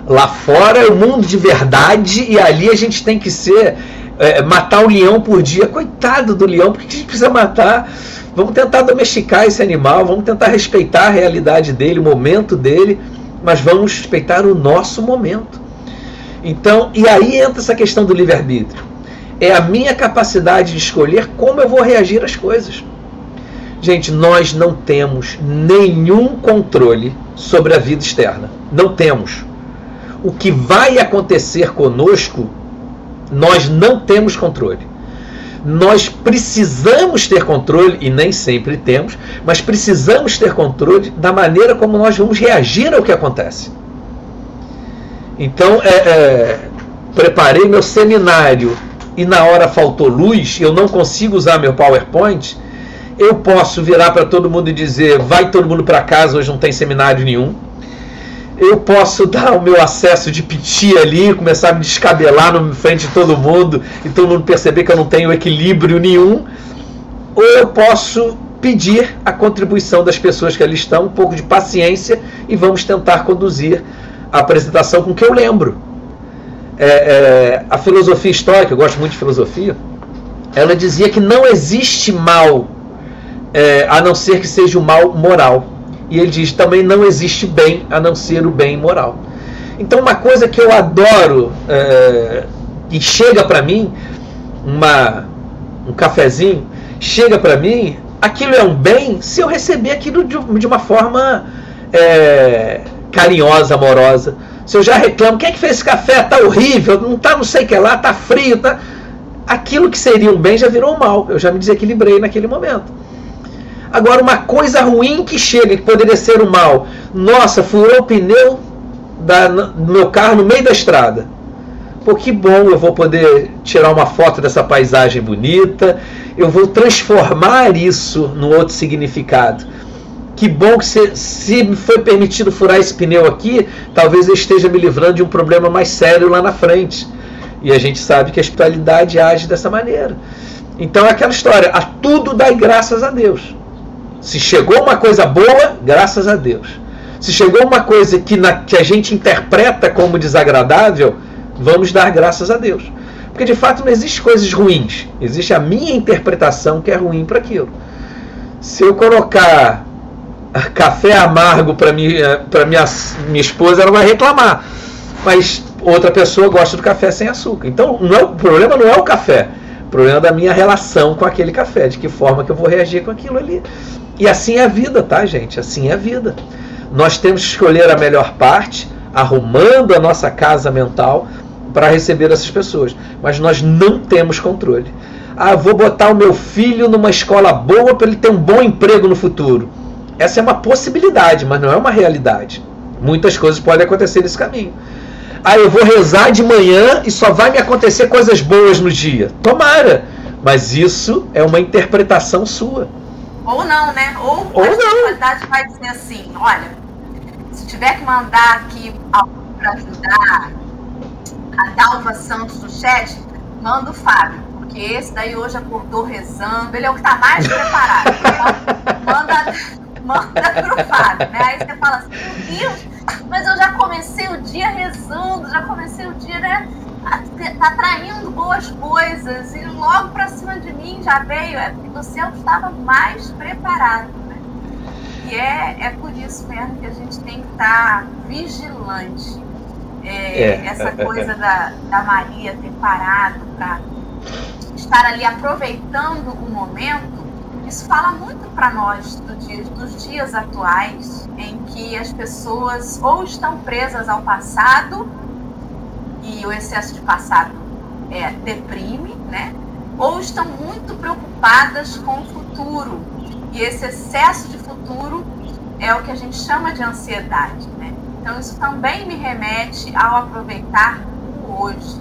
Lá fora é o mundo de verdade e ali a gente tem que ser é, matar um leão por dia. Coitado do leão, por que a gente precisa matar? Vamos tentar domesticar esse animal, vamos tentar respeitar a realidade dele, o momento dele, mas vamos respeitar o nosso momento. Então, e aí entra essa questão do livre-arbítrio. É a minha capacidade de escolher como eu vou reagir às coisas. Gente, nós não temos nenhum controle sobre a vida externa. Não temos. O que vai acontecer conosco nós não temos controle. Nós precisamos ter controle, e nem sempre temos, mas precisamos ter controle da maneira como nós vamos reagir ao que acontece. Então, é, é, preparei meu seminário e na hora faltou luz, eu não consigo usar meu PowerPoint. Eu posso virar para todo mundo e dizer: vai todo mundo para casa, hoje não tem seminário nenhum eu posso dar o meu acesso de piti ali, começar a me descabelar no frente de todo mundo e todo mundo perceber que eu não tenho equilíbrio nenhum, ou eu posso pedir a contribuição das pessoas que ali estão, um pouco de paciência e vamos tentar conduzir a apresentação com o que eu lembro. É, é, a filosofia histórica, eu gosto muito de filosofia, ela dizia que não existe mal é, a não ser que seja o mal moral. E ele diz: também não existe bem a não ser o bem moral. Então, uma coisa que eu adoro é, e chega para mim, uma, um cafezinho, chega para mim, aquilo é um bem se eu receber aquilo de, de uma forma é, carinhosa, amorosa. Se eu já reclamo, quem é que fez esse café? Tá horrível, não tá não sei o que lá, tá frio, tá. Aquilo que seria um bem já virou um mal. Eu já me desequilibrei naquele momento. Agora, uma coisa ruim que chega, que poderia ser o mal. Nossa, furou o pneu da, do meu carro no meio da estrada. Pô, que bom, eu vou poder tirar uma foto dessa paisagem bonita. Eu vou transformar isso num outro significado. Que bom que se, se me foi permitido furar esse pneu aqui, talvez eu esteja me livrando de um problema mais sério lá na frente. E a gente sabe que a espiritualidade age dessa maneira. Então é aquela história, a tudo dai graças a Deus. Se chegou uma coisa boa, graças a Deus. Se chegou uma coisa que, na, que a gente interpreta como desagradável, vamos dar graças a Deus. Porque de fato não existe coisas ruins, existe a minha interpretação que é ruim para aquilo. Se eu colocar café amargo para minha, minha, minha esposa, ela vai reclamar. Mas outra pessoa gosta do café sem açúcar. Então não é, o problema não é o café, o problema é da minha relação com aquele café, de que forma que eu vou reagir com aquilo ali. E assim é a vida, tá, gente? Assim é a vida. Nós temos que escolher a melhor parte, arrumando a nossa casa mental para receber essas pessoas. Mas nós não temos controle. Ah, vou botar o meu filho numa escola boa para ele ter um bom emprego no futuro. Essa é uma possibilidade, mas não é uma realidade. Muitas coisas podem acontecer nesse caminho. Ah, eu vou rezar de manhã e só vai me acontecer coisas boas no dia. Tomara. Mas isso é uma interpretação sua. Ou não, né? Ou, Ou a não. espiritualidade vai dizer assim, olha, se tiver que mandar aqui alguém para ajudar a Dalva Santos do chat, manda o Fábio. Porque esse daí hoje acordou rezando, ele é o que está mais preparado. Então, [LAUGHS] manda, manda pro Fábio, né? Aí você fala assim, meu Deus, mas eu já comecei o dia rezando, já comecei o dia, né? atraindo boas coisas e logo para cima de mim já veio, é porque o céu estava mais preparado. Né? E é, é por isso mesmo que a gente tem que estar vigilante. É, É. Essa coisa da, da Maria ter parado para estar ali aproveitando o momento, isso fala muito para nós do dia, dos dias atuais, em que as pessoas ou estão presas ao passado e o excesso de passado é, deprime, né? Ou estão muito preocupadas com o futuro. E esse excesso de futuro é o que a gente chama de ansiedade, né? Então isso também me remete ao aproveitar o hoje,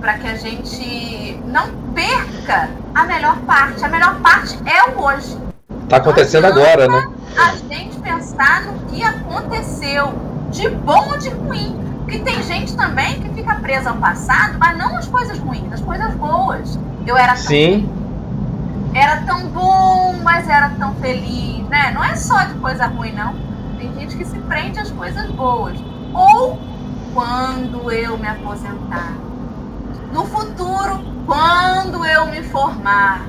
para que a gente não perca a melhor parte. A melhor parte é o hoje. Tá acontecendo agora, né? A gente pensar no que aconteceu, de bom ou de ruim. Porque tem gente também que fica presa ao passado, mas não as coisas ruins, as coisas boas. Eu era tão, Sim, era tão bom, mas era tão feliz, né? Não é só de coisa ruim, não. Tem gente que se prende às coisas boas. Ou quando eu me aposentar. No futuro, quando eu me formar.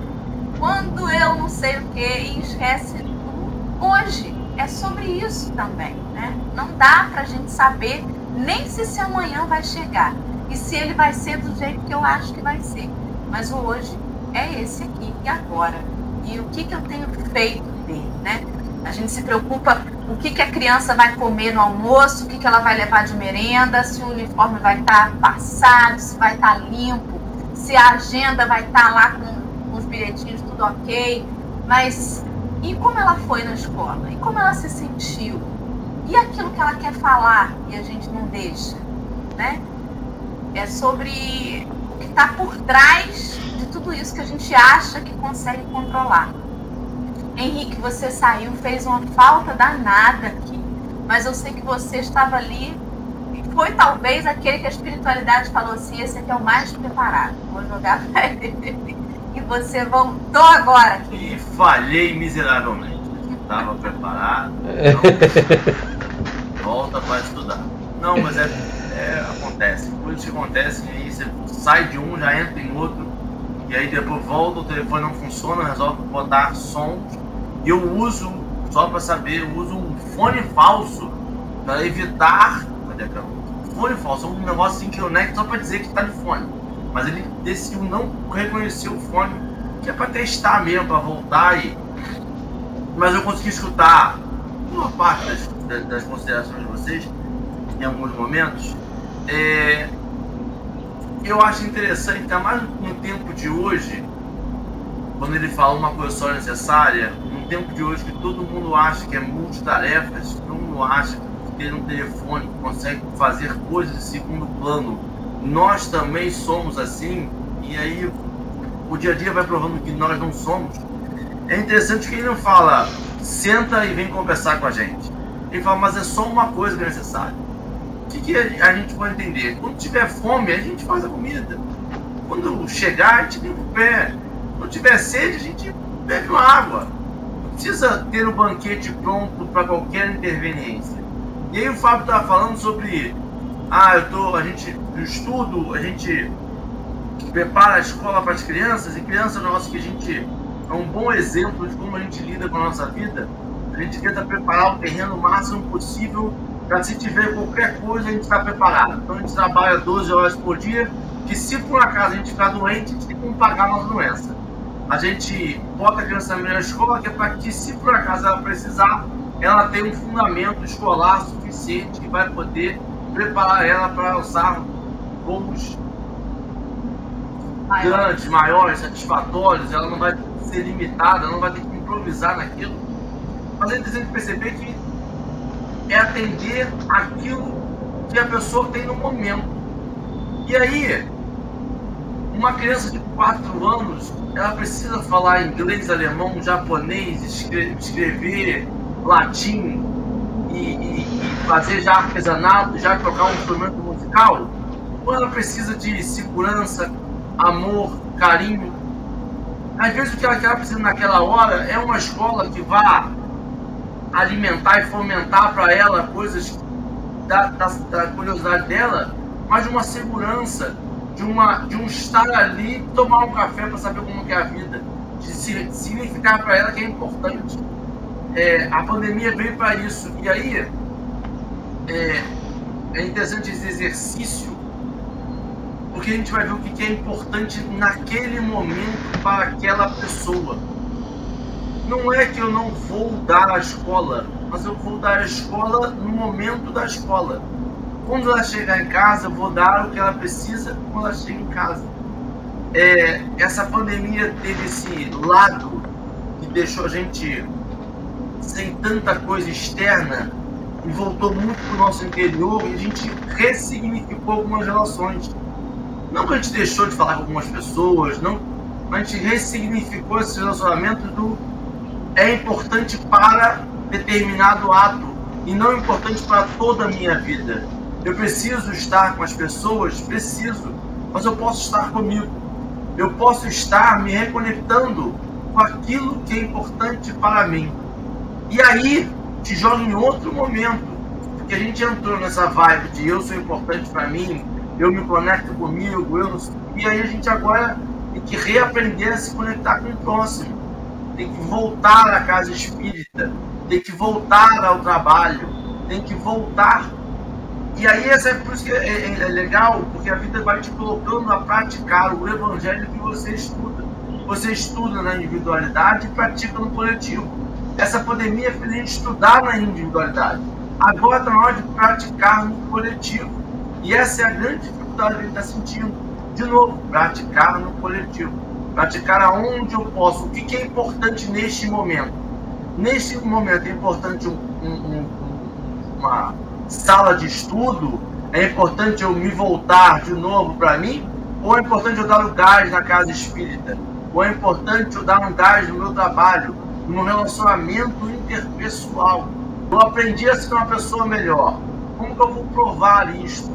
Quando eu não sei o que e esquece tudo. Hoje é sobre isso também, né? Não dá pra gente saber nem se esse amanhã vai chegar e se ele vai ser do jeito que eu acho que vai ser. Mas o hoje é esse aqui e agora. E o que, que eu tenho feito dele, né? A gente se preocupa o que, que a criança vai comer no almoço, o que, que ela vai levar de merenda, se o uniforme vai estar passado, se vai estar limpo, se a agenda vai estar lá com, os bilhetinhos tudo ok. Mas e como ela foi na escola? E como ela se sentiu? E aquilo que ela quer falar e a gente não deixa, né? É sobre o que está por trás de tudo isso que a gente acha que consegue controlar. Henrique, você saiu, fez uma falta danada aqui, mas eu sei que você estava ali foi talvez aquele que a espiritualidade falou assim, esse aqui é o mais preparado. Vou jogar [LAUGHS] para ele. E você voltou agora aqui. E falhei miseravelmente. Estava preparado. Então, volta para estudar. Não, mas é, é, acontece. Coisas que acontecem e aí você sai de um, já entra em outro. E aí depois volta, o telefone não funciona, resolve botar som. E eu uso, só para saber, eu uso um fone falso para evitar. Cadê é o Fone falso, é um negócio assim que nego só para dizer que tá de fone. Mas ele decidiu não reconhecer o fone, que é para testar mesmo, para voltar e. Mas eu consegui escutar uma parte das, das, das considerações de vocês em alguns momentos. É, eu acho interessante, ainda mais no tempo de hoje, quando ele fala uma coisa só necessária, no tempo de hoje que todo mundo acha que é multitarefas, todo mundo acha que ter um telefone que consegue fazer coisas de segundo plano. Nós também somos assim, e aí o dia a dia vai provando que nós não somos. É interessante que ele não fala senta e vem conversar com a gente. Ele fala, mas é só uma coisa que é necessário. O que, que a gente pode entender? Quando tiver fome, a gente faz a comida. Quando chegar, a gente limpa o pé. Quando tiver sede, a gente bebe uma água. Não precisa ter o um banquete pronto para qualquer interveniência. E aí o Fábio estava falando sobre ah, eu tô, a gente no estudo, a gente prepara a escola para as crianças e criança nossa que a gente é um bom exemplo de como a gente lida com a nossa vida. A gente tenta preparar o terreno o máximo possível para se tiver qualquer coisa a gente está preparado. Então a gente trabalha 12 horas por dia, que se por acaso a gente ficar doente, a gente tem como pagar a nossa doença. A gente bota a criança na escola que é para que se por acaso ela precisar, ela tenha um fundamento escolar suficiente que vai poder preparar ela para alçar voos grandes, maiores, satisfatórios, ela não vai ser limitada, não vai ter que improvisar naquilo. Mas a gente tem que perceber que é atender aquilo que a pessoa tem no momento. E aí, uma criança de 4 anos, ela precisa falar inglês, alemão, japonês, escrever latim e, e, e fazer já artesanato, já tocar um instrumento musical? Ou ela precisa de segurança, amor, carinho? Às vezes o que ela, que ela precisa naquela hora é uma escola que vá alimentar e fomentar para ela coisas da, da, da, curiosidade dela, mas de uma segurança, de, uma, de um estar ali, tomar um café para saber como é a vida, de significar para ela que é importante. É, a pandemia veio para isso. E aí é, é interessante esse exercício, porque a gente vai ver o que é importante naquele momento para aquela pessoa não é que eu não vou dar a escola, mas eu vou dar a escola no momento da escola. Quando ela chegar em casa, eu vou dar o que ela precisa quando ela chega em casa. É, essa pandemia teve esse lado que deixou a gente sem tanta coisa externa e voltou muito para o nosso interior e a gente ressignificou algumas relações. Não que a gente deixou de falar com algumas pessoas, não, mas a gente ressignificou esses relacionamentos do é importante para determinado ato e não importante para toda a minha vida. Eu preciso estar com as pessoas, preciso, mas eu posso estar comigo. Eu posso estar me reconectando com aquilo que é importante para mim. E aí te joga em outro momento, porque a gente entrou nessa vibe de eu sou importante para mim, eu me conecto comigo, eu não... e aí a gente agora tem que reaprender a se conectar com o próximo tem que voltar à casa espírita, tem que voltar ao trabalho, tem que voltar. E aí, essa é por isso que é, é, é legal, porque a vida vai te colocando a praticar o evangelho que você estuda. Você estuda na individualidade e pratica no coletivo. Essa pandemia fez a gente estudar na individualidade. Agora está na hora de praticar no coletivo. E essa é a grande dificuldade que a gente está sentindo. De novo, praticar no coletivo praticar aonde eu posso. O que, é importante neste momento? Neste momento é importante um, um, uma sala de estudo? É importante eu me voltar de novo para mim? Ou é importante eu dar um gás na casa espírita? Ou é importante eu dar um gás no meu trabalho, no relacionamento interpessoal? Eu aprendi a ser uma pessoa melhor. Como que eu vou provar isso?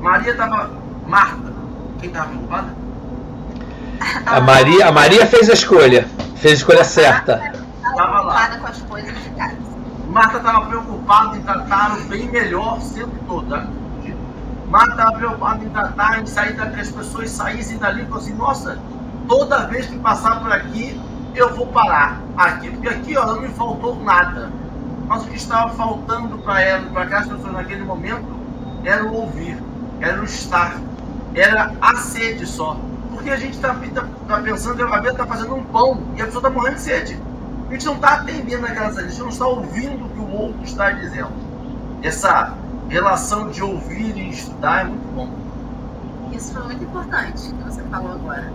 Maria estava. Marta, quem estava preocupada? A Maria, a Maria fez a escolha. Fez a escolha certa. Estava preocupada com as coisas de casa. Marta estava preocupada em tratar o bem melhor sempre todo. Né? Marta estava preocupada em tratar, em sair daqui, as pessoas saíssem dali e falassem, nossa, toda vez que passar por aqui, eu vou parar. Aqui, porque aqui ó, não me faltou nada. Mas o que estava faltando para ela, para aquelas pessoas naquele momento, era o ouvir, era o estar, era a sede só porque a gente está tá, tá pensando, a vida está fazendo um pão e a pessoa está morrendo de sede. A gente não está atendendo aquela sede, a gente não está ouvindo o que o outro está dizendo. Essa relação de ouvir e estudar é muito bom. Isso foi muito importante que você falou agora.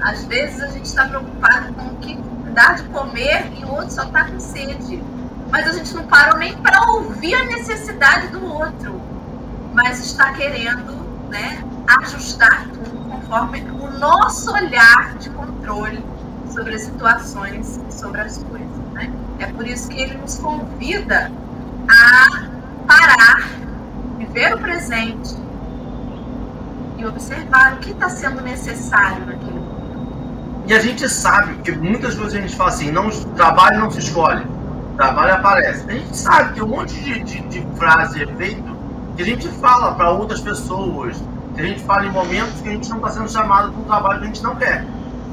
Às vezes a gente está preocupado com o que dá de comer e o outro só está com sede. Mas a gente não parou nem para ouvir a necessidade do outro. Mas está querendo né, ajustar tudo conforme o nosso olhar de controle sobre as situações, sobre as coisas. Né? É por isso que ele nos convida a parar, viver o presente e observar o que está sendo necessário naquele. E a gente sabe, porque muitas vezes a gente fala assim, não, trabalho não se escolhe, trabalho aparece. A gente sabe que um monte de, de, de frase, efeito, que a gente fala para outras pessoas, que a gente fala em momentos que a gente não está sendo chamado para um trabalho que a gente não quer.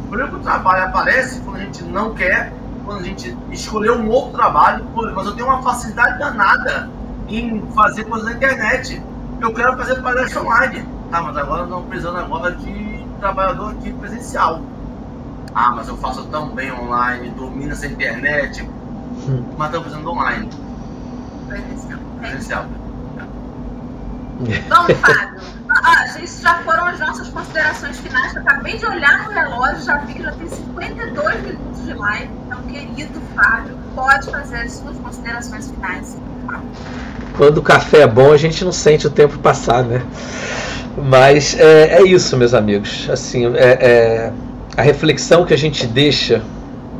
Por exemplo, o trabalho aparece quando a gente não quer, quando a gente escolheu um outro trabalho, mas eu tenho uma facilidade danada em fazer coisas na internet. Eu quero fazer palestra online. Tá, mas agora não precisando agora de trabalhador aqui presencial. Ah, mas eu faço tão bem online, domino essa internet, hum. mas estou precisando online. Presencial. Presencial. Vamos, Fábio. Ah, isso já foram as nossas considerações finais. Eu acabei de olhar no relógio, já vi que já tem 52 minutos de live. Então, querido Fábio, pode fazer as suas considerações finais. Quando o café é bom, a gente não sente o tempo passar, né? Mas é, é isso, meus amigos. Assim, é, é, a reflexão que a gente deixa,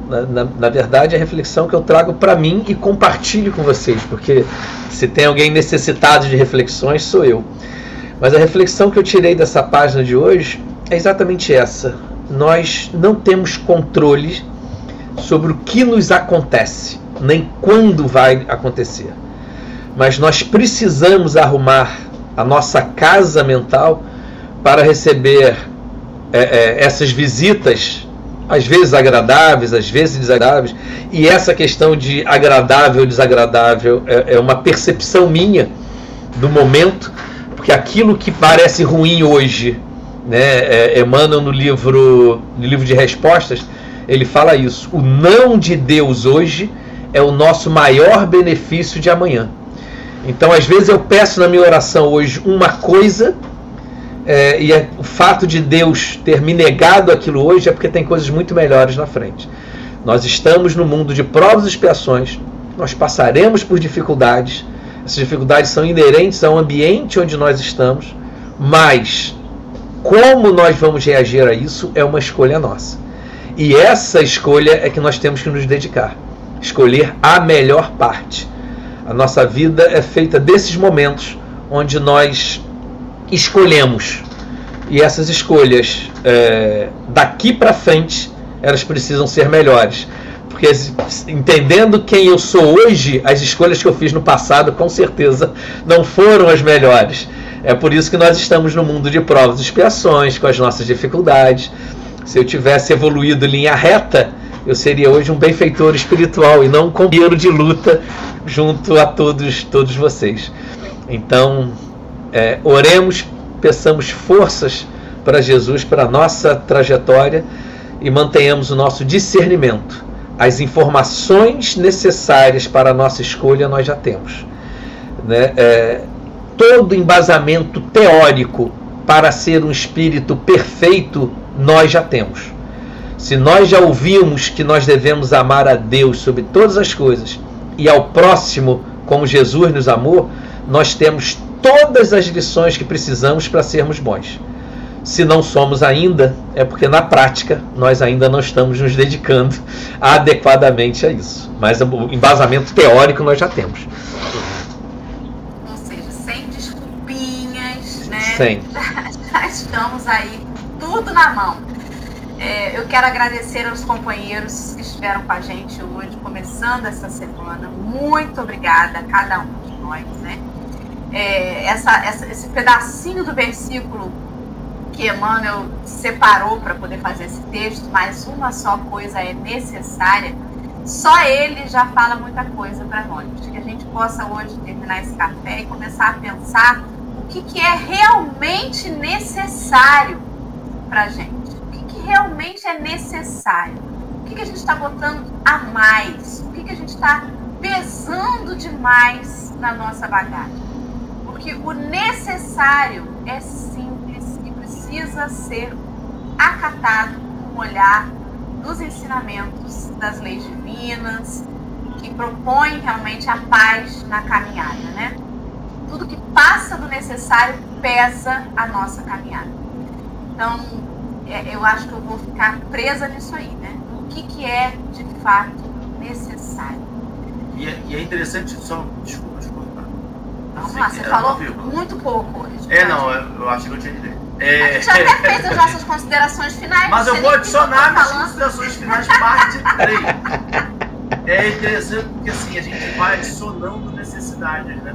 na, na, na verdade, é a reflexão que eu trago para mim e compartilho com vocês, porque se tem alguém necessitado de reflexões, sou eu. Mas a reflexão que eu tirei dessa página de hoje é exatamente essa. Nós não temos controle sobre o que nos acontece, nem quando vai acontecer. Mas nós precisamos arrumar a nossa casa mental para receber é, é, essas visitas, às vezes agradáveis, às vezes desagradáveis. E essa questão de agradável ou desagradável é, é uma percepção minha do momento, porque aquilo que parece ruim hoje, né, é, no livro, no livro de respostas, ele fala isso. O não de Deus hoje é o nosso maior benefício de amanhã. Então, às vezes, eu peço na minha oração hoje uma coisa, é, e é, o fato de Deus ter me negado aquilo hoje é porque tem coisas muito melhores na frente. Nós estamos no mundo de provas e expiações, nós passaremos por dificuldades, essas dificuldades são inerentes ao ambiente onde nós estamos, mas como nós vamos reagir a isso é uma escolha nossa. E essa escolha é que nós temos que nos dedicar escolher a melhor parte a nossa vida é feita desses momentos onde nós escolhemos. E essas escolhas, é, daqui para frente, elas precisam ser melhores. Porque entendendo quem eu sou hoje, as escolhas que eu fiz no passado, com certeza, não foram as melhores. É por isso que nós estamos no mundo de provas e expiações, com as nossas dificuldades. Se eu tivesse evoluído em linha reta, eu seria hoje um benfeitor espiritual e não um companheiro de luta junto a todos, todos vocês. Então, é, oremos, peçamos forças para Jesus, para a nossa trajetória e mantenhamos o nosso discernimento. As informações necessárias para a nossa escolha nós já temos. Né? É, todo embasamento teórico para ser um espírito perfeito nós já temos. Se nós já ouvimos que nós devemos amar a Deus sobre todas as coisas e ao próximo como Jesus nos amou, nós temos todas as lições que precisamos para sermos bons. Se não somos ainda, é porque na prática nós ainda não estamos nos dedicando [LAUGHS] adequadamente a isso. Mas o embasamento teórico nós já temos. Ou seja, sem desculpinhas, né? Sem. [LAUGHS] Já, já estamos aí, tudo na mão. É, eu quero agradecer aos companheiros que estiveram com a gente hoje, começando essa semana. Muito obrigada a cada um de nós, né? É, essa, essa, esse pedacinho do versículo que Emmanuel separou para poder fazer esse texto, mas uma só coisa é necessária, só ele já fala muita coisa para nós. Que a gente possa hoje terminar esse café e começar a pensar o que, que é realmente necessário para gente realmente é necessário? O que, que a gente está botando a mais? O que, que a gente está pesando demais na nossa bagagem? Porque o necessário é simples e precisa ser acatado com o olhar dos ensinamentos das leis divinas, que propõem realmente a paz na caminhada, né? Tudo que passa do necessário pesa a nossa caminhada. Então, é, eu acho que eu vou ficar presa nisso aí, né? O que, que é de fato necessário. E é, e é interessante, só. Desculpa. Vamos lá, você era falou muito pouco hoje. É, não, eu, eu acho que eu tinha que dizer. A É, gente já até fez as [LAUGHS] nossas considerações finais. Mas eu vou eu adicionar minhas falando. considerações finais parte 3. É interessante porque assim, a gente vai adicionando necessidades, né?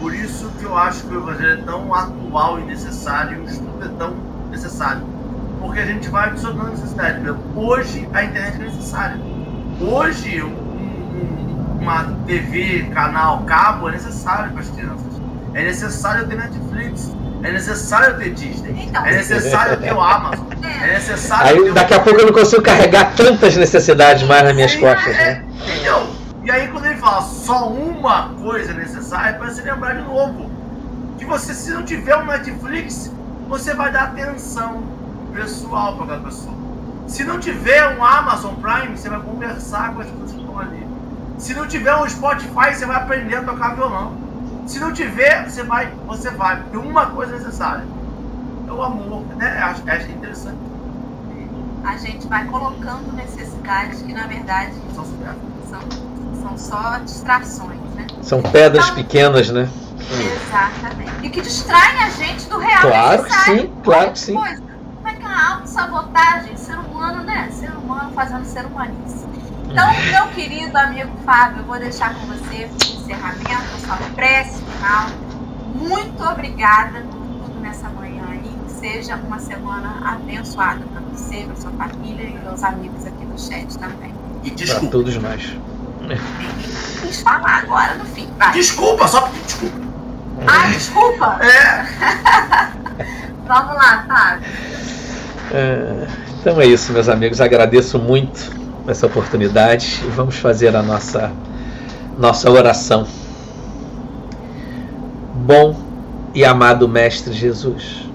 Por isso que eu acho que o evangelho é tão atual e necessário, e o estudo é tão necessário. Porque a gente vai adicionando necessidades. Hoje a internet é necessária. Hoje um- uma TV, canal, cabo é necessário para as crianças. É necessário ter Netflix. É necessário ter Disney. Então, É necessário ter o Amazon. [LAUGHS] É é, necessário Aí daqui a pouco eu não consigo carregar tantas necessidades mais nas minhas Sim, costas, é, né? Entendeu? E aí quando ele fala só uma coisa necessária, é para você lembrar de novo. Que você, se não tiver um Netflix, você vai dar atenção pessoal para aquela pessoa. Se não tiver um Amazon Prime, você vai conversar com as pessoas. Se não tiver um Spotify, você vai aprender a tocar violão. Se não tiver, você vai, você vai. Porque uma coisa é necessária. É o amor, né? Acho, acho interessante. a gente vai colocando necessidades que, na verdade, São são, são só distrações, né? São pedras Então- pequenas, né? Exatamente. E que distraem a gente do real Claro que necessário. sim, claro que sim. Coisa. Como é que é uma autossabotagem? Ser humano, né? Ser humano fazendo ser humanice. Então, meu querido amigo Fábio, eu vou deixar com você o encerramento, a sua prece final. Muito obrigada por tudo nessa manhã aí. Que seja uma semana abençoada para você, para sua família e meus amigos aqui do chat também. E Para desculpa. todos nós. Quis falar agora no fim. Vai. Desculpa, só porque desculpa. Ah, desculpa. É. [LAUGHS] Vamos lá, Fábio. É, então é isso, meus amigos. Agradeço muito essa oportunidade e vamos fazer a nossa, nossa oração. Bom e amado Mestre Jesus,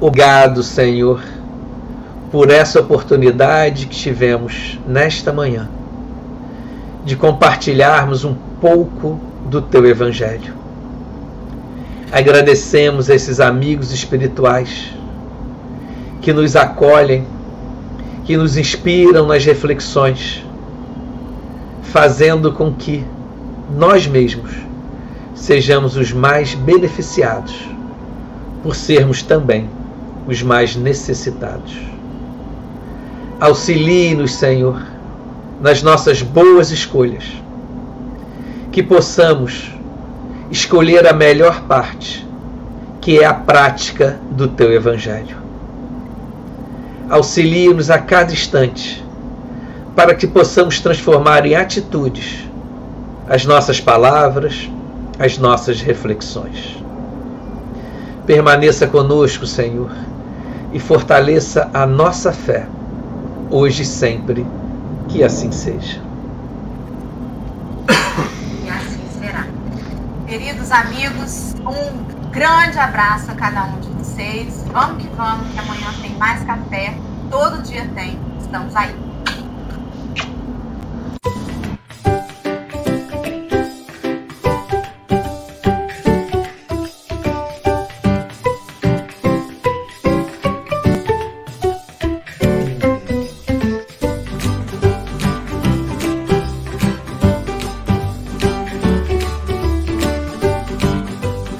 obrigado, Senhor, por essa oportunidade que tivemos nesta manhã de compartilharmos um pouco do Teu Evangelho. Agradecemos esses amigos espirituais que nos acolhem, que nos inspiram nas reflexões, fazendo com que nós mesmos sejamos os mais beneficiados por sermos também os mais necessitados. Auxilie-nos, Senhor, nas nossas boas escolhas, que possamos escolher a melhor parte, que é a prática do teu Evangelho. Auxilie-nos a cada instante, para que possamos transformar em atitudes as nossas palavras, as nossas reflexões. Permaneça conosco, Senhor, e fortaleça a nossa fé, hoje e sempre, que assim seja. E assim será. Queridos amigos, um grande abraço a cada um de vocês. Vamos que vamos, que amanhã tem mais café. Todo dia tem. Estamos aí.